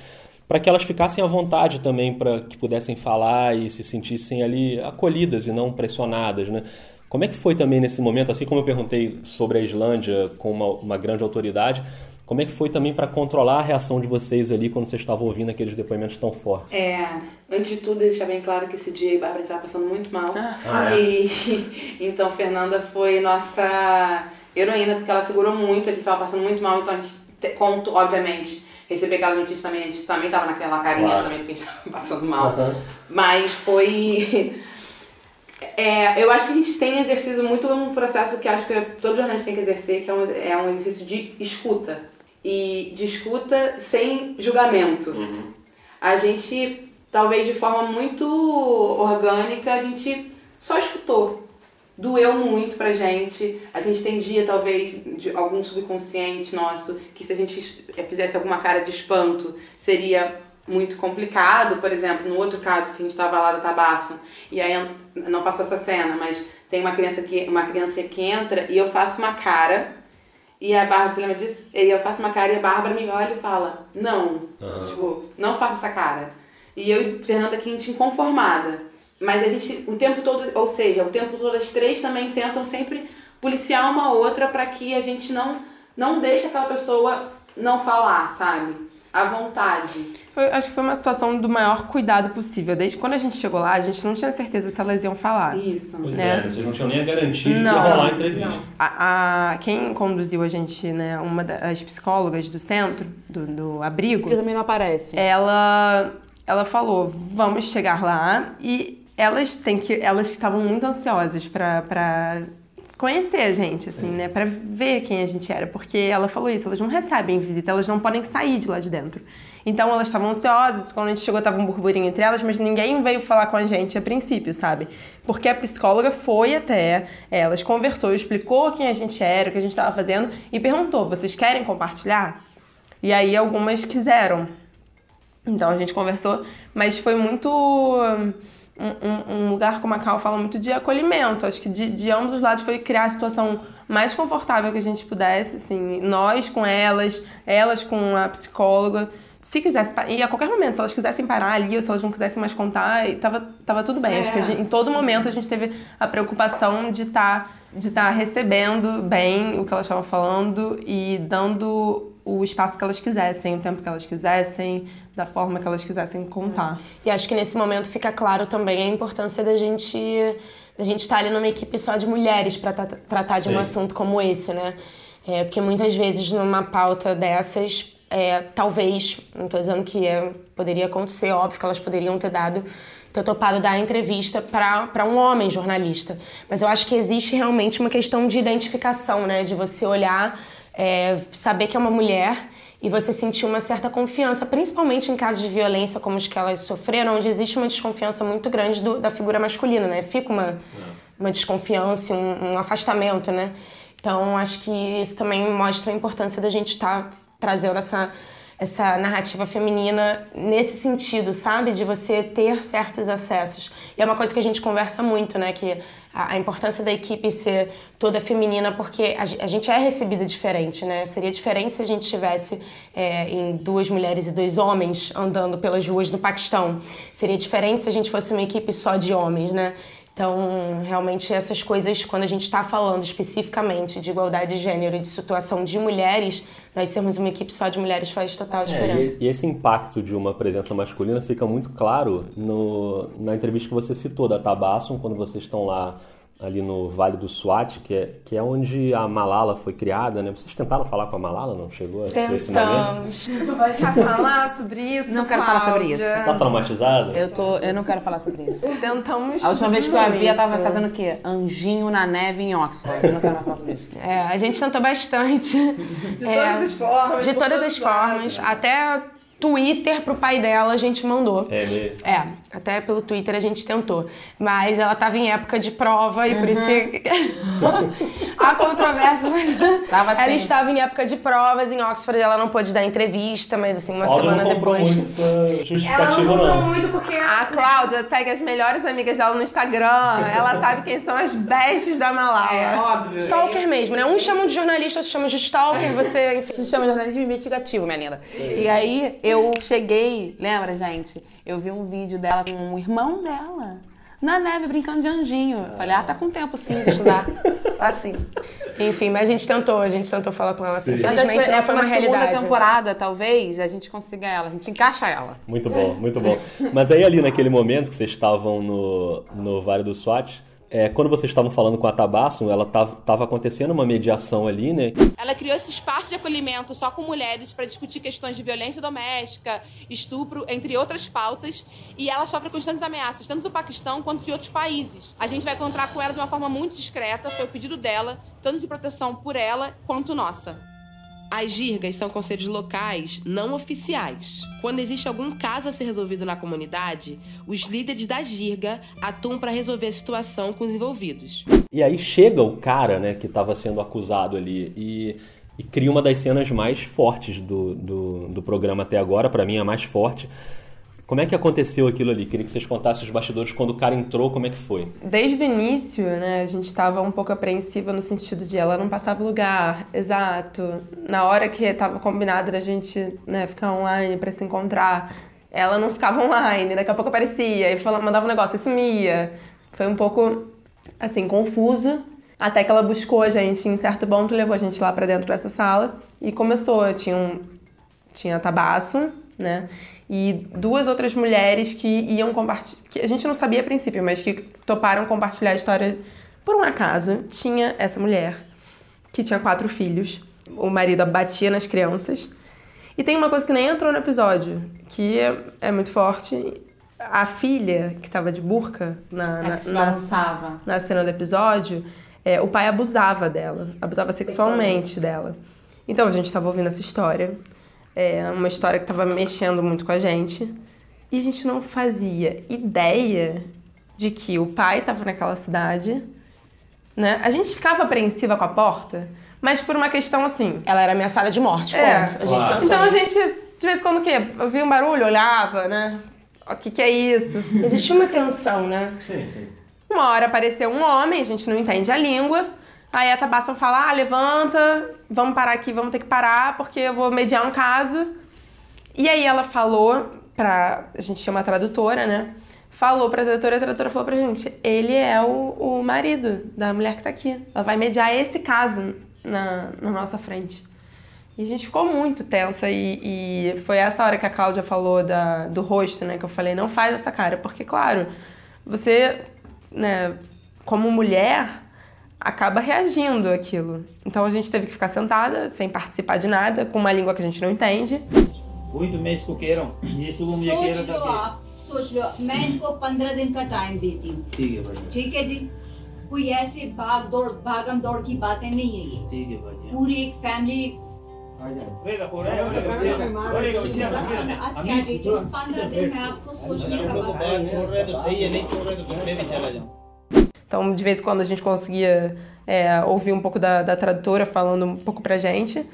para que elas ficassem à vontade também, para que pudessem falar e se sentissem ali acolhidas e não pressionadas, né? Como é que foi também nesse momento, assim como eu perguntei sobre a Islândia com uma, uma grande autoridade, como é que foi também para controlar a reação de vocês ali quando vocês estavam ouvindo aqueles depoimentos tão fortes? É, antes de tudo, deixar bem claro que esse dia a Bárbara estava passando muito mal. Ah, é? E então Fernanda foi nossa heroína, porque ela segurou muito, a gente estava passando muito mal, então a gente te- conto, obviamente, receber aquela notícia também, a gente também estava naquela carinha Claro. também, porque a gente estava passando mal. Aham. Mas foi. É, eu acho que a gente tem exercido muito um processo que acho que todo jornalista tem que exercer, que é um, é um exercício de escuta. E de escuta sem julgamento. A gente, talvez de forma muito orgânica, a gente só escutou. Doeu muito pra gente. A gente tem dia, talvez, de algum subconsciente nosso, que se a gente fizesse alguma cara de espanto, seria muito complicado. Por exemplo, no outro caso que a gente tava lá da Tabaço, e aí não passou essa cena, mas tem uma criança que, uma criança que entra e eu faço uma cara e a Bárbara, você lembra disso? E eu faço uma cara e a Bárbara me olha e fala, não, tipo, não faça essa cara. E eu e Fernanda aqui, a gente inconformada. Mas a gente, o tempo todo, ou seja, o tempo todo as três também tentam sempre policiar uma outra para que a gente não, não deixe aquela pessoa não falar, sabe? À vontade. Foi- acho que foi uma situação do maior cuidado possível. Desde quando a gente chegou lá, a gente não tinha certeza se elas iam falar. Isso. Pois né? é, né? vocês não tinham nem a garantia de que Não. ia rolar a entrevista. A, a- quem conduziu a gente, né, uma das psicólogas do centro, do, do abrigo, Que também não aparece. ela, ela falou, vamos chegar lá e elas têm que, elas estavam muito ansiosas pra conhecer a gente, assim, né, Pra ver quem a gente era, porque ela falou isso, elas não recebem visita, elas não podem sair de lá de dentro. Então elas estavam ansiosas, quando a gente chegou tava um burburinho entre elas, mas ninguém veio falar com a gente a princípio, sabe? Porque a psicóloga foi até elas, conversou, explicou quem a gente era, o que a gente estava fazendo e perguntou: "Vocês querem compartilhar?" E aí algumas quiseram. Então a gente conversou, mas foi muito. Um- um, lugar, como a Cal fala, muito de acolhimento. Acho que de, de ambos os lados foi criar a situação mais confortável que a gente pudesse, assim, nós com elas, elas com a psicóloga. Se quisesse, e a qualquer momento, se elas quisessem parar ali ou se elas não quisessem mais contar, tava, tava tudo bem. Acho que a gente- em todo momento a gente teve a preocupação de estar de tá recebendo bem o que elas estavam falando e dando o espaço que elas quisessem, o tempo que elas quisessem, da forma que elas quisessem contar. E acho que nesse momento fica claro também a importância da gente da gente estar ali numa equipe só de mulheres para tratar de um Sim. assunto como esse, né? É, porque muitas vezes numa pauta dessas, é, talvez, não estou dizendo que é, poderia acontecer, óbvio que elas poderiam ter dado ter topado dar a entrevista para um homem jornalista. Mas eu acho que existe realmente uma questão de identificação, né? De você olhar, é, saber que é uma mulher e você sentir uma certa confiança, principalmente em casos de violência como os que elas sofreram, onde existe uma desconfiança muito grande do, da figura masculina, né? Fica uma, uma desconfiança, um, um afastamento, né? Então, acho que isso também mostra a importância da gente estar tá trazendo essa, essa narrativa feminina nesse sentido, sabe? De você ter certos acessos. E é uma coisa que a gente conversa muito, né? Que a, importância da equipe ser toda feminina, porque a, a, gente é recebida diferente, né? Seria diferente se a gente tivesse é, em duas mulheres e dois homens andando pelas ruas do Paquistão. Seria diferente se a gente fosse uma equipe só de homens, né? Então, realmente, essas coisas, quando a gente está falando especificamente de igualdade de gênero e de situação de mulheres, nós sermos uma equipe só de mulheres faz total diferença. É, e, esse impacto de uma presença masculina fica muito claro no, na entrevista que você citou da Tabassum, quando vocês estão lá ali no Vale do Swat, que é, que é onde a Malala foi criada, né? Vocês tentaram falar com a Malala, não chegou Tentamos. esse momento? Vai falar sobre isso, Não quero Cláudia. falar sobre isso. Você tá traumatizada? Eu, tô, eu não quero falar sobre isso. Tentamos A última vez que eu a vi, ela tava fazendo o quê? Anjinho na neve em Oxford. Eu não quero mais falar sobre isso. É, a gente tentou bastante. De é, todas as formas. De todas as formas. Até Twitter pro pai dela a gente mandou. É mesmo? É, até pelo Twitter a gente tentou. Mas ela tava em época de prova e uhum. por isso que. Há controvérsia, mas. Tava assim. Ela estava em época de provas em Oxford ela não pôde dar entrevista, mas assim, uma Cláudia semana não depois. Muito essa justificativa, ela não comprou muito porque a Cláudia segue as melhores amigas dela no Instagram. Ela sabe quem são as bestes da Malala. É, óbvio. Stalker mesmo, né? Uns chamam de jornalista, outros chamam de stalker. Você, enfim. Se chama de jornalismo investigativo, minha linda. Sim. E aí eu cheguei, lembra, gente? Eu vi um vídeo dela com o irmão dela na neve brincando de anjinho. Falei, ah, tá com tempo sim de estudar. assim. Enfim, mas a gente tentou, a gente tentou falar com ela assim. Infelizmente não foi uma, uma realidade. segunda temporada, talvez, a gente consiga ela, a gente encaixa ela. Muito bom, muito bom. Mas aí ali naquele momento que vocês estavam no, no Vale do Swat, é, quando vocês estavam falando com a Tabassum, ela estava acontecendo uma mediação ali, né? Ela criou esse espaço de acolhimento só com mulheres para discutir questões de violência doméstica, estupro, entre outras pautas, e ela sofre constantes ameaças, tanto do Paquistão quanto de outros países. A gente vai encontrar com ela de uma forma muito discreta, foi o pedido dela, tanto de proteção por ela quanto nossa. As girgas são conselhos locais não oficiais. Quando existe algum caso a ser resolvido na comunidade, os líderes da girga atuam para resolver a situação com os envolvidos. E aí chega o cara, né, que estava sendo acusado ali e, e, cria uma das cenas mais fortes do, do, do programa até agora, para mim a mais forte, como é que aconteceu aquilo ali? Queria que vocês contassem os bastidores quando o cara entrou, como é que foi? Desde o início, né, a gente estava um pouco apreensiva no sentido de ela não passava lugar, exato. Na hora que estava combinado da gente né, ficar online para se encontrar, ela não ficava online, daqui a pouco aparecia e falava, mandava um negócio e sumia. Foi um pouco, assim, confuso. Até que ela buscou a gente em certo ponto, levou a gente lá para dentro dessa sala e começou. Tinha, um, tinha tabaço, né? E duas outras mulheres que iam compartilhar, que a gente não sabia a princípio, mas que toparam compartilhar a história por um acaso. Tinha essa mulher que tinha quatro filhos, o marido batia nas crianças. E tem uma coisa que nem entrou no episódio, que é, é muito forte. A filha, que estava de burca na, na, na, na, cena do episódio, é, o pai abusava dela, abusava sexualmente, sexualmente. dela. Então a gente estava ouvindo essa história. É uma história que estava mexendo muito com a gente. E a gente não fazia ideia de que o pai estava naquela cidade, né? A gente ficava apreensiva com a porta, mas por uma questão assim. Ela era ameaçada de morte, é. ponto. A gente pensou. Então a gente, de vez em quando, o quê? Ouvia um barulho, olhava, né? O que, que é isso? Existia uma tensão, né? Sim, sim. Uma hora apareceu um homem, a gente não entende a língua. Aí a Tabassum fala: ah, levanta, vamos parar aqui, vamos ter que parar, porque eu vou mediar um caso. E aí ela falou pra. A gente chama a tradutora, né? Falou pra tradutora, a tradutora falou pra gente: ele é o, o marido da mulher que tá aqui. Ela vai mediar esse caso na, na nossa frente. E a gente ficou muito tensa e, e, foi essa hora que a Cláudia falou da, do rosto, né? Que eu falei, não faz essa cara, porque, claro, você, né, como mulher, acaba reagindo àquilo. Então a gente teve que ficar sentada, sem participar de nada, com uma língua que a gente não entende. Muito mês coqueiro. Isso o mulher सोच लो मैं इनको पंद्रह दिन का टाइम देती हूँ ठीक है भाई ठीक है जी कोई ऐसे भाग दौड़ भागम दौड़ की बातें नहीं है ये ठीक है भाई पूरी एक फैमिली पंद्रह दिन में आपको सोचने का वक्त बात छोड़ रहे तो सही है नहीं छोड़ रहे तो कितने भी चला जाऊँ então, de vez em quando a gente conseguia é, ouvir um pouco da, da tradutora falando um pouco pra gente,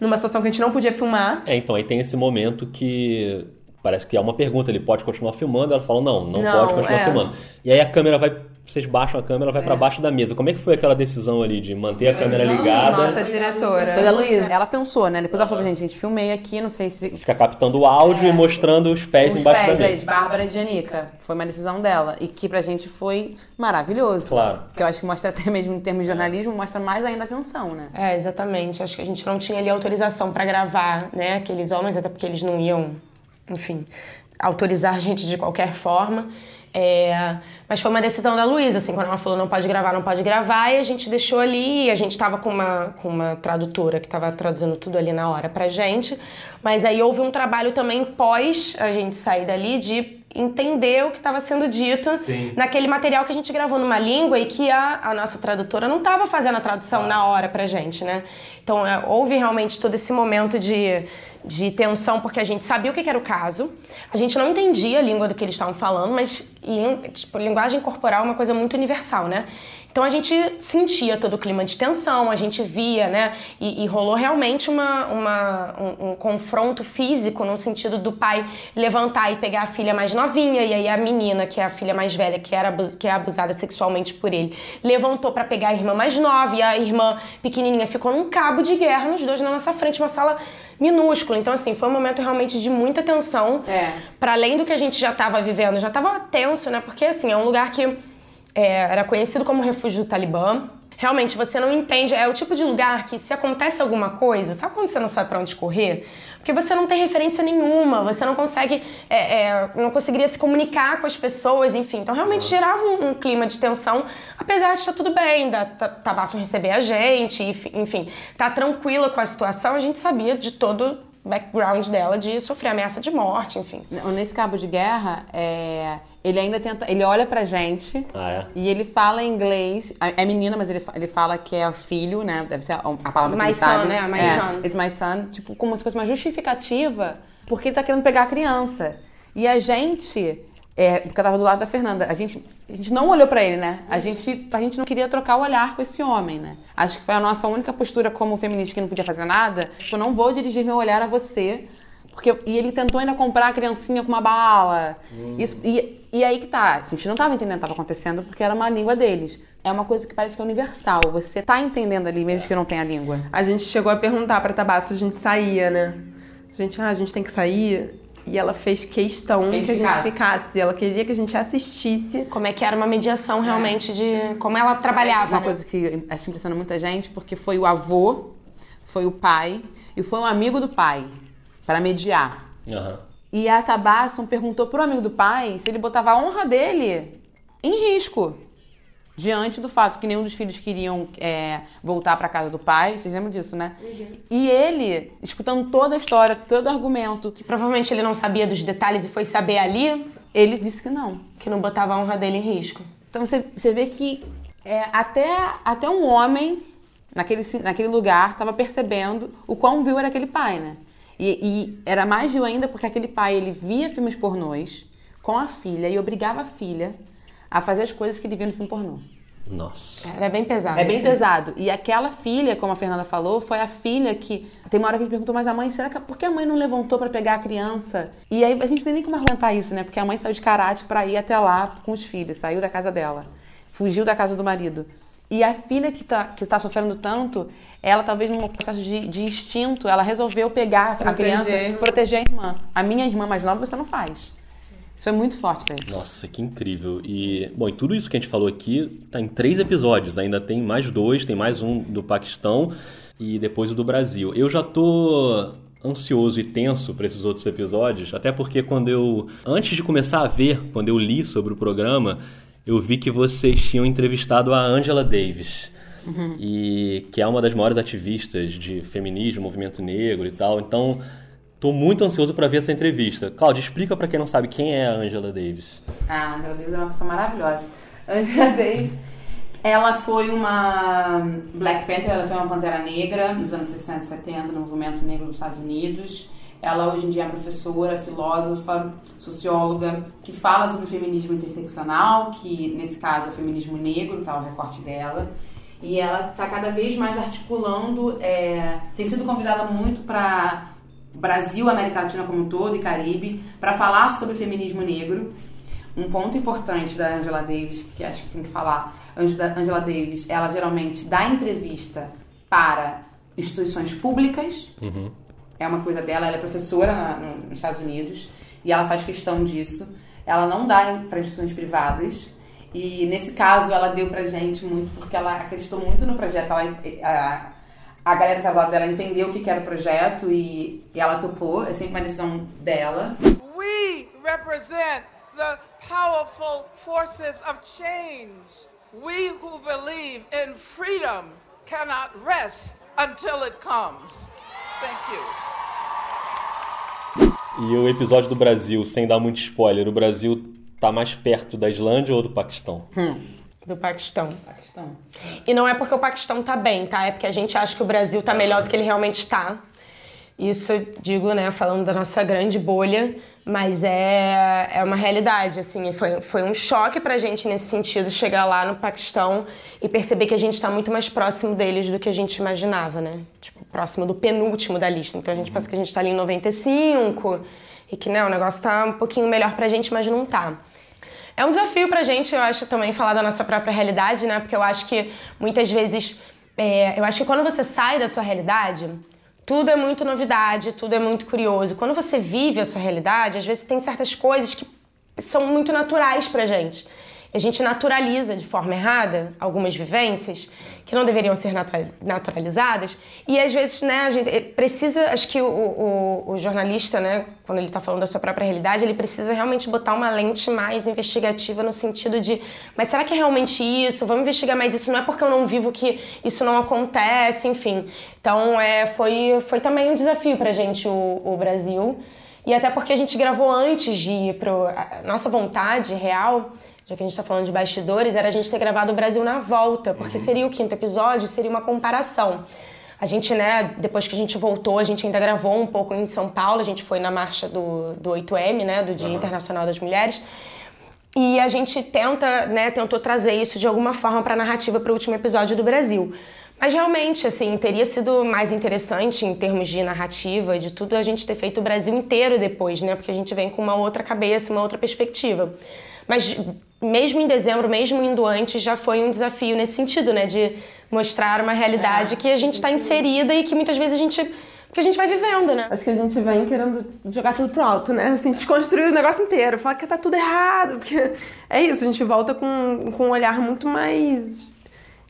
numa situação que a gente não podia filmar. É, então aí tem esse momento que parece que é uma pergunta, ele pode continuar filmando? Ela fala, não, não, Não, pode continuar é. filmando. E aí a câmera vai, vocês baixam a câmera, vai pra baixo da mesa. Como é que foi aquela decisão ali de manter a câmera ligada? Nossa diretora. Foi da Luísa. Ela pensou, né? Depois ela falou pra gente, gente, filmei aqui, não sei se... Fica captando o áudio e mostrando os pés Os embaixo pés da mesa. de Bárbara e de Anica. Foi uma decisão dela. E que pra gente foi maravilhoso. Claro. Porque eu acho que mostra até mesmo em termos de jornalismo, mostra mais ainda a atenção, né? É, exatamente. Acho que a gente não tinha ali autorização pra gravar, né, aqueles homens, até porque eles não iam, enfim, autorizar a gente de qualquer forma. É, mas foi uma decisão da Luísa, assim, quando ela falou não pode gravar, não pode gravar, e a gente deixou ali, a gente tava com uma, com uma tradutora que tava traduzindo tudo ali na hora pra gente, mas aí houve um trabalho também pós a gente sair dali de entender o que estava sendo dito Sim. naquele material que a gente gravou numa língua e que a, a nossa tradutora não estava fazendo a tradução na hora pra gente, né? Então é, houve realmente todo esse momento de, de tensão, porque a gente sabia o que era o caso, a gente não entendia a língua do que eles estavam falando, mas tipo, linguagem corporal é uma coisa muito universal, né? Então a gente sentia todo o clima de tensão, a gente via, né? E, e rolou realmente uma, uma- um, um confronto físico no sentido do pai levantar e pegar a filha mais novinha, e aí a menina, que é a filha mais velha, que, era que é abusada sexualmente por ele, levantou pra pegar a irmã mais nova, e a irmã pequenininha ficou num cabo de guerra nos dois na nossa frente, uma sala minúscula. Então, assim, foi um momento realmente de muita tensão. É. Para além do que a gente já estava vivendo, já estava tenso, né? Porque, assim, é um lugar que é, era conhecido como refúgio do Talibã. Realmente, você não entende. É o tipo de lugar que, se acontece alguma coisa, sabe quando você não sabe pra onde correr? Porque você não tem referência nenhuma, você não consegue. é, é, não conseguiria se comunicar com as pessoas, enfim. Então, realmente gerava um, um clima de tensão, apesar de estar tudo bem, da Ta- Tabasco receber a gente, enfi- enfim, tá tranquila com a situação, a gente sabia de todo background dela de sofrer ameaça de morte, enfim. Nesse cabo de guerra, é, ele ainda tenta. Ele olha pra gente Ah, é? e ele fala em inglês. É menina, mas ele, ele fala que é o filho, né? Deve ser a, a palavra que My ele sabe. né? My é, son. It's my son. Tipo, como se fosse uma justificativa, porque ele tá querendo pegar a criança. E a gente. É, porque eu tava do lado da Fernanda. A gente, a gente não olhou pra ele, né? A gente, a gente não queria trocar o olhar com esse homem, né? Acho que foi a nossa única postura como feminista que não podia fazer nada. Tipo, eu não vou dirigir meu olhar a você. Porque, e ele tentou ainda comprar a criancinha com uma bala. Isso, e, e aí que tá. A gente não tava entendendo o que tava acontecendo porque era uma língua deles. É uma coisa que parece que é universal. Você tá entendendo ali, mesmo que não tenha língua. A gente chegou a perguntar pra Tabasco se a gente saía, né? A gente, ah, a gente tem que sair. E ela fez questão Que que, a gente ficasse. Ela queria que a gente assistisse. Como é que era uma mediação realmente de como ela trabalhava. Uma né? coisa que acho que impressiona muita gente, porque foi o avô, foi o pai e foi um amigo do pai para mediar. Aham. E a Tabasson perguntou pro amigo do pai se ele botava a honra dele em risco. Diante do fato que nenhum dos filhos queriam é, voltar para casa do pai, vocês lembram disso, né? E ele, escutando toda a história, todo o argumento. Que provavelmente ele não sabia dos detalhes e foi saber ali. Ele disse que não. Que não botava a honra dele em risco. Então você, você vê que é, até, até um homem naquele, naquele lugar estava percebendo o quão vil era aquele pai, né? E, e era mais vil ainda porque aquele pai ele via filmes pornôs com a filha e obrigava a filha a fazer as coisas que ele via no filme pornô. Nossa. Era bem pesado. É bem assim. pesado. E aquela filha, como a Fernanda falou, foi a filha que. Tem uma hora que a gente perguntou, mas a mãe, será que. Por que a mãe não levantou pra pegar a criança? E aí a gente tem nem como argumentar isso, né? Porque a mãe saiu de karate pra ir até lá com os filhos, saiu da casa dela, fugiu da casa do marido. E a filha que tá, que tá sofrendo tanto, ela talvez num processo de, de instinto, ela resolveu pegar a Proteger. criança, proteger a irmã. A minha irmã mais nova você não faz. Isso é muito forte pra ele. Nossa, que incrível. E, bom, e tudo isso que a gente falou aqui tá em três episódios. Ainda tem mais dois, tem mais um do Paquistão e depois o do Brasil. Eu já tô ansioso e tenso para esses outros episódios, até porque quando eu antes de começar a ver, quando eu li sobre o programa, eu vi que vocês tinham entrevistado a Angela Davis. E que é uma das maiores ativistas de feminismo, movimento negro e tal. Então, Tô muito ansioso para ver essa entrevista. Cláudia, explica para quem não sabe quem é a Angela Davis. A Angela Davis é uma pessoa maravilhosa. Angela Davis, ela foi uma Black Panther, ela foi uma Pantera Negra nos anos 60 e 70 no movimento negro dos Estados Unidos. Ela hoje em dia é professora, filósofa, socióloga, que fala sobre o feminismo interseccional, que nesse caso é o feminismo negro, que é o recorte dela. E ela está cada vez mais articulando, é, tem sido convidada muito para Brasil, América Latina como um todo e Caribe, para falar sobre feminismo negro. Um ponto importante da Angela Davis, que acho que tem que falar, Angela Davis, ela geralmente dá entrevista para instituições públicas, uhum. é uma coisa dela, ela é professora na, no, nos Estados Unidos e ela faz questão disso. Ela não dá para instituições privadas, e nesse caso ela deu pra gente muito, porque ela acreditou muito no projeto. Ela, a, a galera que tava lá dela entendeu o que, que era o projeto e, e ela topou. É sempre uma decisão dela. We represent the powerful forces of change. We who believe in freedom cannot rest until it comes. Thank you. E o episódio do Brasil, sem dar muito spoiler, o Brasil tá mais perto da Islândia ou do Paquistão? Hum, do Paquistão. Paquistão. E não é porque o Paquistão tá bem, tá? É porque a gente acha que o Brasil tá melhor do que ele realmente está. Isso eu digo, né, falando da nossa grande bolha, mas é, é uma realidade, assim, foi, foi um choque pra gente nesse sentido, chegar lá no Paquistão e perceber que a gente tá muito mais próximo deles do que a gente imaginava, né? Tipo, próximo do penúltimo da lista. Então a gente pensa que a gente tá ali em 95 e que, né, o negócio tá um pouquinho melhor pra gente, mas não tá. É um desafio pra gente, eu acho, também falar da nossa própria realidade, né? Porque eu acho que muitas vezes. É, eu acho que quando você sai da sua realidade, tudo é muito novidade, tudo é muito curioso. Quando você vive a sua realidade, às vezes tem certas coisas que são muito naturais pra gente a gente naturaliza de forma errada algumas vivências que não deveriam ser naturalizadas. E às vezes né a gente precisa acho que o, o, o jornalista né quando ele está falando da sua própria realidade ele precisa realmente botar uma lente mais investigativa no sentido de mas será que é realmente isso? Vamos investigar mais isso. Não é porque eu não vivo que isso não acontece enfim. Então é foi foi também um desafio para gente o, o Brasil e até porque a gente gravou antes de ir para nossa vontade real já que a gente está falando de bastidores, era a gente ter gravado o Brasil na volta, porque uhum. seria o quinto episódio, seria uma comparação. A gente, né, depois que a gente voltou, a gente ainda gravou um pouco em São Paulo, a gente foi na marcha do, do 8M, né, do Dia uhum. Internacional das Mulheres. E a gente tenta, né, tentou trazer isso de alguma forma para a narrativa para o último episódio do Brasil. Mas realmente, assim, teria sido mais interessante em termos de narrativa, de tudo, a gente ter feito o Brasil inteiro depois, né? Porque a gente vem com uma outra cabeça, uma outra perspectiva. Mas mesmo em dezembro, mesmo indo antes, já foi um desafio nesse sentido, né? De mostrar uma realidade é, que a gente está inserida e que muitas vezes a gente que a gente vai vivendo, né? Acho que a gente vem querendo jogar tudo pro alto, né? Assim, desconstruir o negócio inteiro, falar que tá tudo errado, porque é isso, a gente volta com, com um olhar muito mais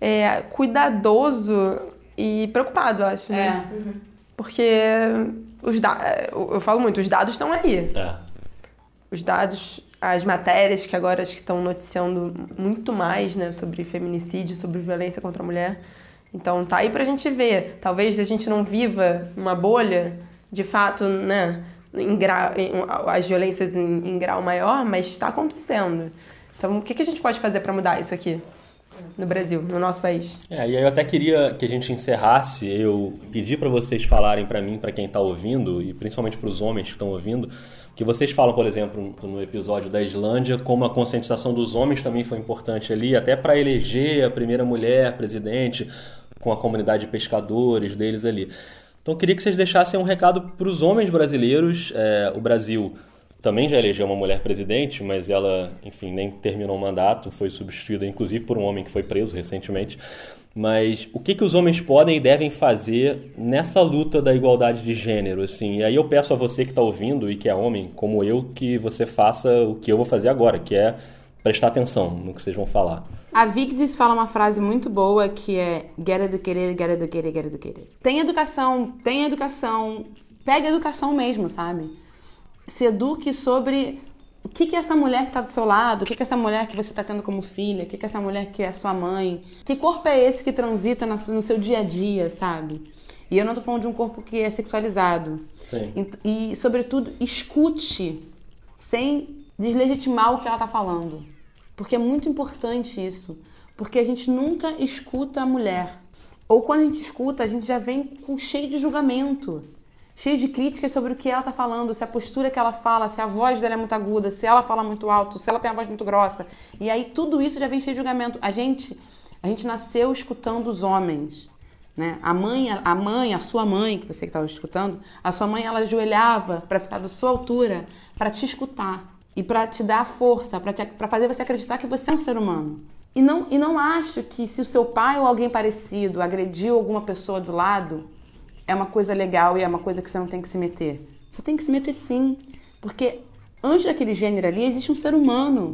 é, cuidadoso e preocupado, acho, né? É. Uhum. Porque os dados, eu falo muito, os dados estão aí. É. Os dados as matérias que agora que estão noticiando muito mais né, sobre feminicídio, sobre violência contra a mulher. Então tá aí pra gente ver. Talvez a gente não viva uma bolha, de fato, né, em grau, em, as violências em, em, grau maior, mas está acontecendo. Então o que, que a gente pode fazer para mudar isso aqui? No Brasil, no nosso país. É, e aí eu até queria que a gente encerrasse. Eu pedi para vocês falarem para mim, para quem está ouvindo, e principalmente para os homens que estão ouvindo, que vocês falam, por exemplo, no episódio da Islândia, como a conscientização dos homens também foi importante ali, até para eleger a primeira mulher presidente, com a comunidade de pescadores deles ali. Então eu queria que vocês deixassem um recado para os homens brasileiros. É, o Brasil também já elegeu uma mulher presidente, mas ela, enfim, nem terminou o mandato, foi substituída inclusive por um homem que foi preso recentemente. Mas o que, que os homens podem e devem fazer nessa luta da igualdade de gênero, assim? E aí eu peço a você que está ouvindo e que é homem, como eu, que você faça o que eu vou fazer agora, que é prestar atenção no que vocês vão falar. A Vigdis fala uma frase muito boa que é get educated, get educated, get educated. Tem educação, tem educação, pega educação mesmo, sabe? Se eduque sobre o que, que é essa mulher que está do seu lado? O que, que é essa mulher que você está tendo como filha? O que, que é essa mulher que é sua mãe? Que corpo é esse que transita no seu dia a dia, sabe? E eu não tô falando de um corpo que é sexualizado. Sim. E, e, sobretudo, escute sem deslegitimar o que ela tá falando. Porque é muito importante isso. Porque a gente nunca escuta a mulher. Ou quando a gente escuta, a gente já vem com cheio de julgamento. Cheio de críticas sobre o que ela tá falando, se a postura que ela fala, se a voz dela é muito aguda, se ela fala muito alto, se ela tem a voz muito grossa. E aí tudo isso já vem cheio de julgamento. A gente, a gente nasceu escutando os homens. Né? A mãe, a mãe, a sua mãe, que você que estava escutando, a sua mãe ela ajoelhava para ficar da sua altura, para te escutar e para te dar força, para fazer você acreditar que você é um ser humano. E não, e não acho que se o seu pai ou alguém parecido agrediu alguma pessoa do lado, é uma coisa legal e é uma coisa que você não tem que se meter. Você tem que se meter sim. Porque antes daquele gênero ali existe um ser humano.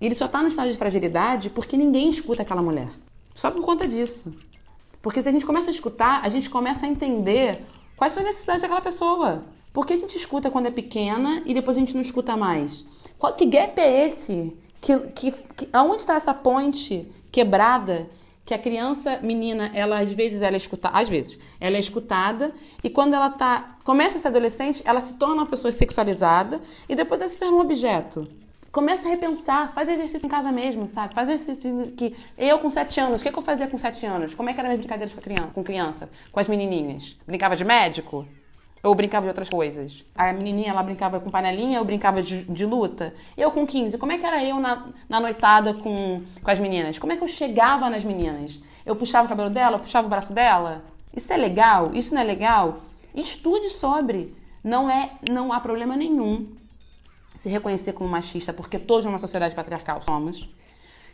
E ele só está no estado de fragilidade porque ninguém escuta aquela mulher. Só por conta disso. Porque se a gente começa a escutar, a gente começa a entender quais são as necessidades daquela pessoa. Por que a gente escuta quando é pequena e depois a gente não escuta mais? Qual, que gap é esse? Que, que, que aonde está essa ponte quebrada que a criança menina, ela às vezes ela é escutada, às vezes, ela é escutada e quando ela tá começa a ser adolescente, ela se torna uma pessoa sexualizada e depois ela se torna um objeto. Começa a repensar, faz exercício em casa mesmo, sabe? Faz exercício que eu com sete anos, o que, que eu fazia com sete anos? Como é que eram as brincadeiras com criança, com criança, com as menininhas? Brincava de médico? Ou brincava de outras coisas. A menininha, ela brincava com panelinha, eu brincava de, de luta. Eu com 15, como é que era eu na, na noitada com, com as meninas? Como é que eu chegava nas meninas? Eu puxava o cabelo dela, eu puxava o braço dela? Isso é legal? Isso não é legal? Estude sobre. Não é, não há problema nenhum se reconhecer como machista, porque todos numa sociedade patriarcal somos.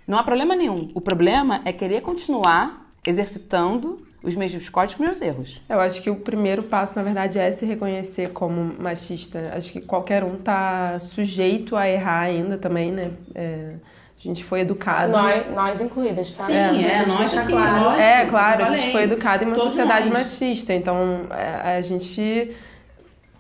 Não há problema nenhum. O problema é querer continuar exercitando os mesmos códigos com meus erros. Eu acho que o primeiro passo, na verdade, é se reconhecer como machista. Acho que qualquer um tá sujeito a errar ainda também, né? É, a gente foi educado. Nós, nós incluídas, tá? Sim, é, é nós aqui, claro. É, claro, a gente foi educado em uma sociedade nós. machista. Então, é, a gente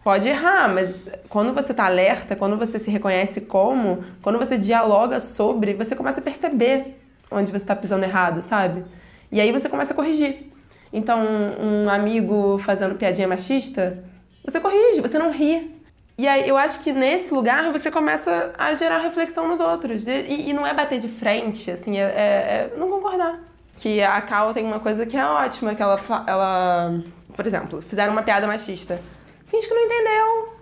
pode errar, mas quando você tá alerta, quando você se reconhece como, quando você dialoga sobre, você começa a perceber onde você está pisando errado, sabe? E aí você começa a corrigir. Então, um amigo fazendo piadinha machista, você corrige, você não ri. E aí eu acho que nesse lugar você começa a gerar reflexão nos outros. E, e não é bater de frente, assim, é, é, é, não concordar. Que a Cal tem uma coisa que é ótima, que ela, ela por exemplo, fizeram uma piada machista. Finge que não entendeu.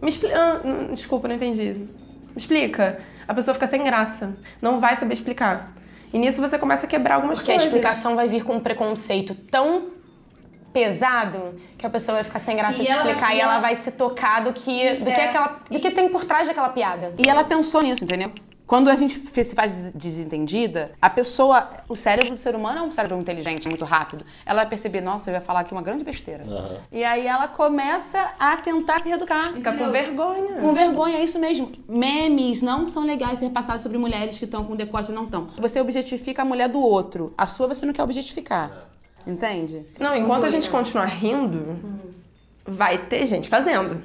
Me explica. Ah, desculpa, não entendi. Me explica. A pessoa fica sem graça. Não vai saber explicar. E nisso você começa a quebrar algumas Porque coisas. Porque a explicação vai vir com um preconceito tão pesado que a pessoa vai ficar sem graça e de ela, explicar e ela, ela vai se tocar do que do é. que aquela do que tem por trás daquela piada. E ela pensou nisso, entendeu? Quando a gente se faz desentendida, a pessoa, o cérebro do ser humano é um cérebro inteligente, muito rápido. Ela vai perceber, nossa, eu ia falar aqui uma grande besteira. Uhum. E aí ela começa a tentar se reeducar. Fica com vergonha. Com vergonha, é isso mesmo. Memes não são legais ser passados sobre mulheres que estão com decote e não estão. Você objetifica a mulher do outro. A sua você não quer objetificar. Entende? Não, enquanto a gente continuar rindo, vai ter gente fazendo.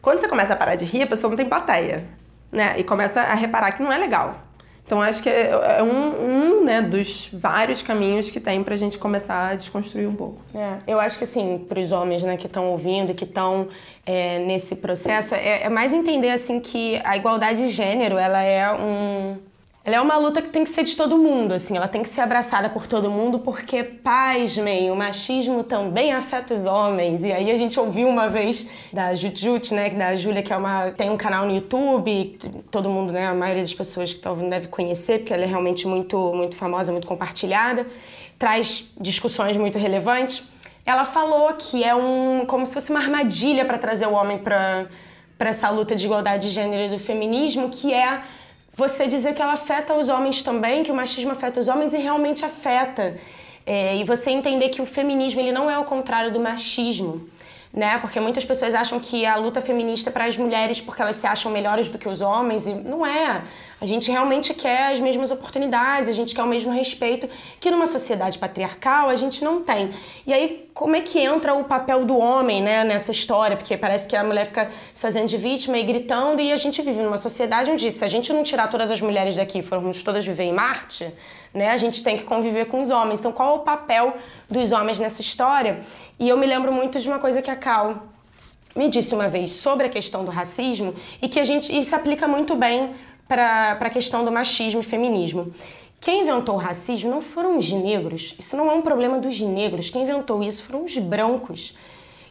Quando você começa a parar de rir, a pessoa não tem plateia né? E começa a reparar que não é legal. Então acho que é, é um, um né, dos vários caminhos que tem pra gente começar a desconstruir um pouco. É, eu acho que assim, pros homens né, que estão ouvindo, que estão é, nesse processo, é, é mais entender assim que a igualdade de gênero ela é um ela é uma luta que tem que ser de todo mundo, assim, ela tem que ser abraçada por todo mundo, porque, pasmem, o machismo também afeta os homens. E aí a gente ouviu uma vez da Jutjut, né, da Júlia, que é uma, tem um canal no YouTube, todo mundo, né, a maioria das pessoas que estão ouvindo deve conhecer, porque ela é realmente muito, muito famosa, muito compartilhada, traz discussões muito relevantes. Ela falou que é um, como se fosse uma armadilha para trazer o homem para essa luta de igualdade de gênero e do feminismo, que é você dizer que ela afeta os homens também, que o machismo afeta os homens e realmente afeta. É, e você entender que o feminismo ele não é o contrário do machismo. Né? Porque muitas pessoas acham que a luta feminista é para as mulheres porque elas se acham melhores do que os homens e não é. A gente realmente quer as mesmas oportunidades, a gente quer o mesmo respeito que numa sociedade patriarcal a gente não tem. E aí como é que entra o papel do homem, né, nessa história? Porque parece que a mulher fica se fazendo de vítima e gritando, e a gente vive numa sociedade onde, se a gente não tirar todas as mulheres daqui, formos todas viver em Marte, né? A gente tem que conviver com os homens. Então, qual é o papel dos homens nessa história? E eu me lembro muito de uma coisa que a Cal me disse uma vez sobre a questão do racismo e que a gente isso aplica muito bem para a questão do machismo e feminismo. Quem inventou o racismo não foram os negros, isso não é um problema dos negros, quem inventou isso foram os brancos.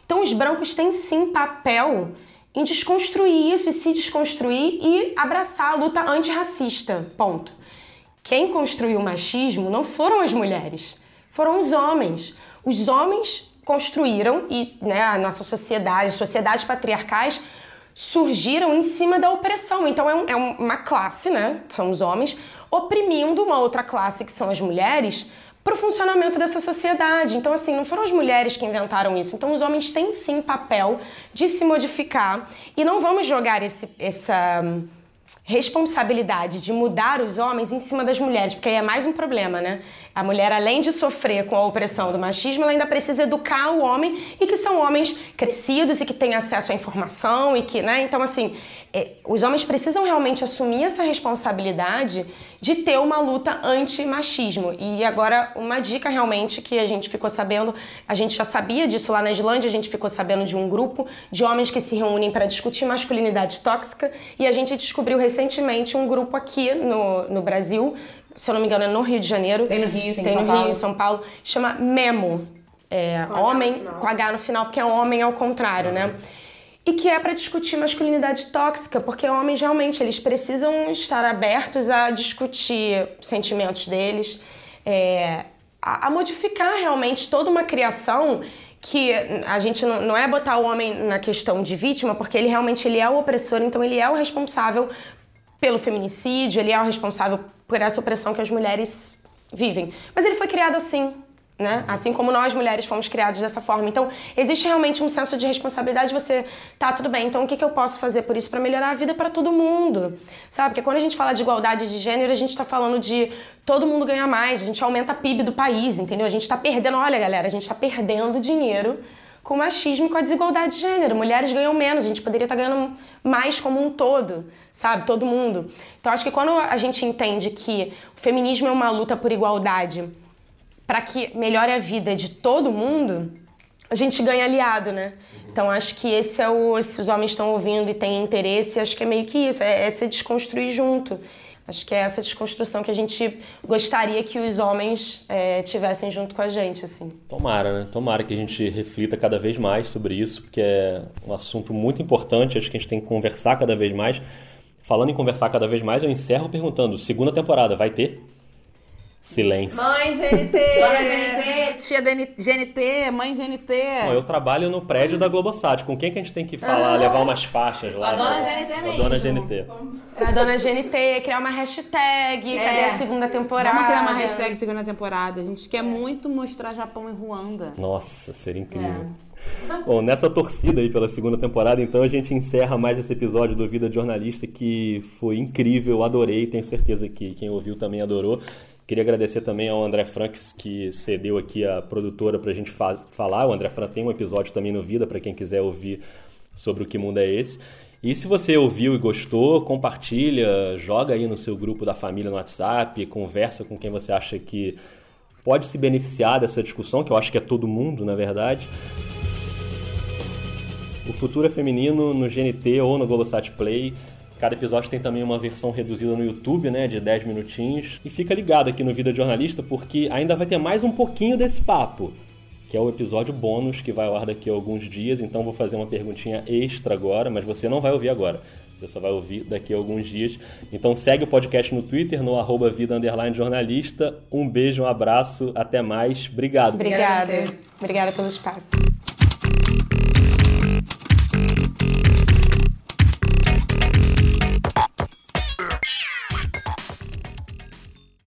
Então, os brancos têm sim papel em desconstruir isso e se desconstruir e abraçar a luta antirracista. Ponto. Quem construiu o machismo não foram as mulheres, foram os homens. Os homens construíram e né, a nossa sociedade, sociedades patriarcais surgiram em cima da opressão. Então é, um, é uma classe, né? São os homens oprimindo uma outra classe que são as mulheres para o funcionamento dessa sociedade. Então, assim, não foram as mulheres que inventaram isso. Então, os homens têm sim papel de se modificar e não vamos jogar esse, essa responsabilidade de mudar os homens em cima das mulheres, porque aí é mais um problema, né? A mulher, além de sofrer com a opressão do machismo, ela ainda precisa educar o homem e que são homens crescidos e que têm acesso à informação e que, né? Então, assim, é, os homens precisam realmente assumir essa responsabilidade de ter uma luta anti-machismo. E agora, uma dica realmente que a gente ficou sabendo, a gente já sabia disso lá na Islândia, a gente ficou sabendo de um grupo de homens que se reúnem para discutir masculinidade tóxica e a gente descobriu recentemente um grupo aqui no, no Brasil, se eu não me engano é no Rio de Janeiro. Tem no Rio, tem, tem São no Paulo. Rio, em São Paulo, chama Memo. É, Com homem com H no final, porque é homem ao contrário, né? E que é para discutir masculinidade tóxica, porque homens realmente eles precisam estar abertos a discutir sentimentos deles, é, a, a modificar realmente toda uma criação que a gente não, não é botar o homem na questão de vítima, porque ele realmente ele é o opressor, então ele é o responsável pelo feminicídio, ele é o responsável por essa opressão que as mulheres vivem. Mas ele foi criado assim, né? Assim como nós mulheres fomos criadas dessa forma. Então, existe realmente um senso de responsabilidade. Você tá tudo bem. Então, o que, que eu posso fazer por isso para melhorar a vida para todo mundo, sabe? Porque quando a gente fala de igualdade de gênero, a gente tá falando de todo mundo ganhar mais. A gente aumenta a PIB do país, entendeu? A gente tá perdendo. Olha, galera, a gente tá perdendo dinheiro com o machismo e com a desigualdade de gênero. Mulheres ganham menos, a gente poderia estar ganhando mais como um todo, sabe? Todo mundo. Então, acho que quando a gente entende que o feminismo é uma luta por igualdade para que melhore a vida de todo mundo, a gente ganha aliado, né? Então acho que esse é o. Se os homens estão ouvindo e têm interesse, acho que é meio que isso, é, é se desconstruir junto. Acho que é essa desconstrução que a gente gostaria que os homens é, tivessem junto com a gente, assim. Tomara, né? Tomara que a gente reflita cada vez mais sobre isso, porque é um assunto muito importante, acho que a gente tem que conversar cada vez mais. Falando em conversar cada vez mais, eu encerro perguntando: segunda temporada vai ter? Silêncio. Mãe GNT! Dona GNT, tia GNT, mãe GNT. Bom, eu trabalho no prédio da Globosat. Com quem que a gente tem que falar, levar umas faixas lá? A dona né? GNT A mesmo. dona GNT. Pra dona GNT, criar uma hashtag, É. cadê a segunda temporada? Vamos criar uma hashtag segunda temporada. A gente quer muito mostrar Japão e Ruanda. Nossa, seria incrível. Bom, nessa torcida aí pela segunda temporada, então a gente encerra mais esse episódio do Vida de Jornalista que foi incrível, adorei, tenho certeza que quem ouviu também adorou. Queria agradecer também ao André Franks que cedeu aqui a produtora pra gente fa falar. O André Franks tem um episódio também no Vida para quem quiser ouvir sobre o que mundo é esse. E se você ouviu e gostou, compartilha, joga aí no seu grupo da família no WhatsApp, conversa com quem você acha que pode se beneficiar dessa discussão, que eu acho que é todo mundo, na verdade. O Futuro é Feminino no GNT ou no Globosat Play. Cada episódio tem também uma versão reduzida no YouTube, né, de 10 minutinhos. E fica ligado aqui no Vida de Jornalista, porque ainda vai ter mais um pouquinho desse papo, que é o episódio bônus que vai ao ar daqui a alguns dias. Então vou fazer uma perguntinha extra agora, mas você não vai ouvir agora. Você só vai ouvir daqui a alguns dias. Então segue o podcast no Twitter, no arroba vida underline jornalista. Um beijo, um abraço, até mais. Obrigado. Obrigada. Obrigada pelo espaço.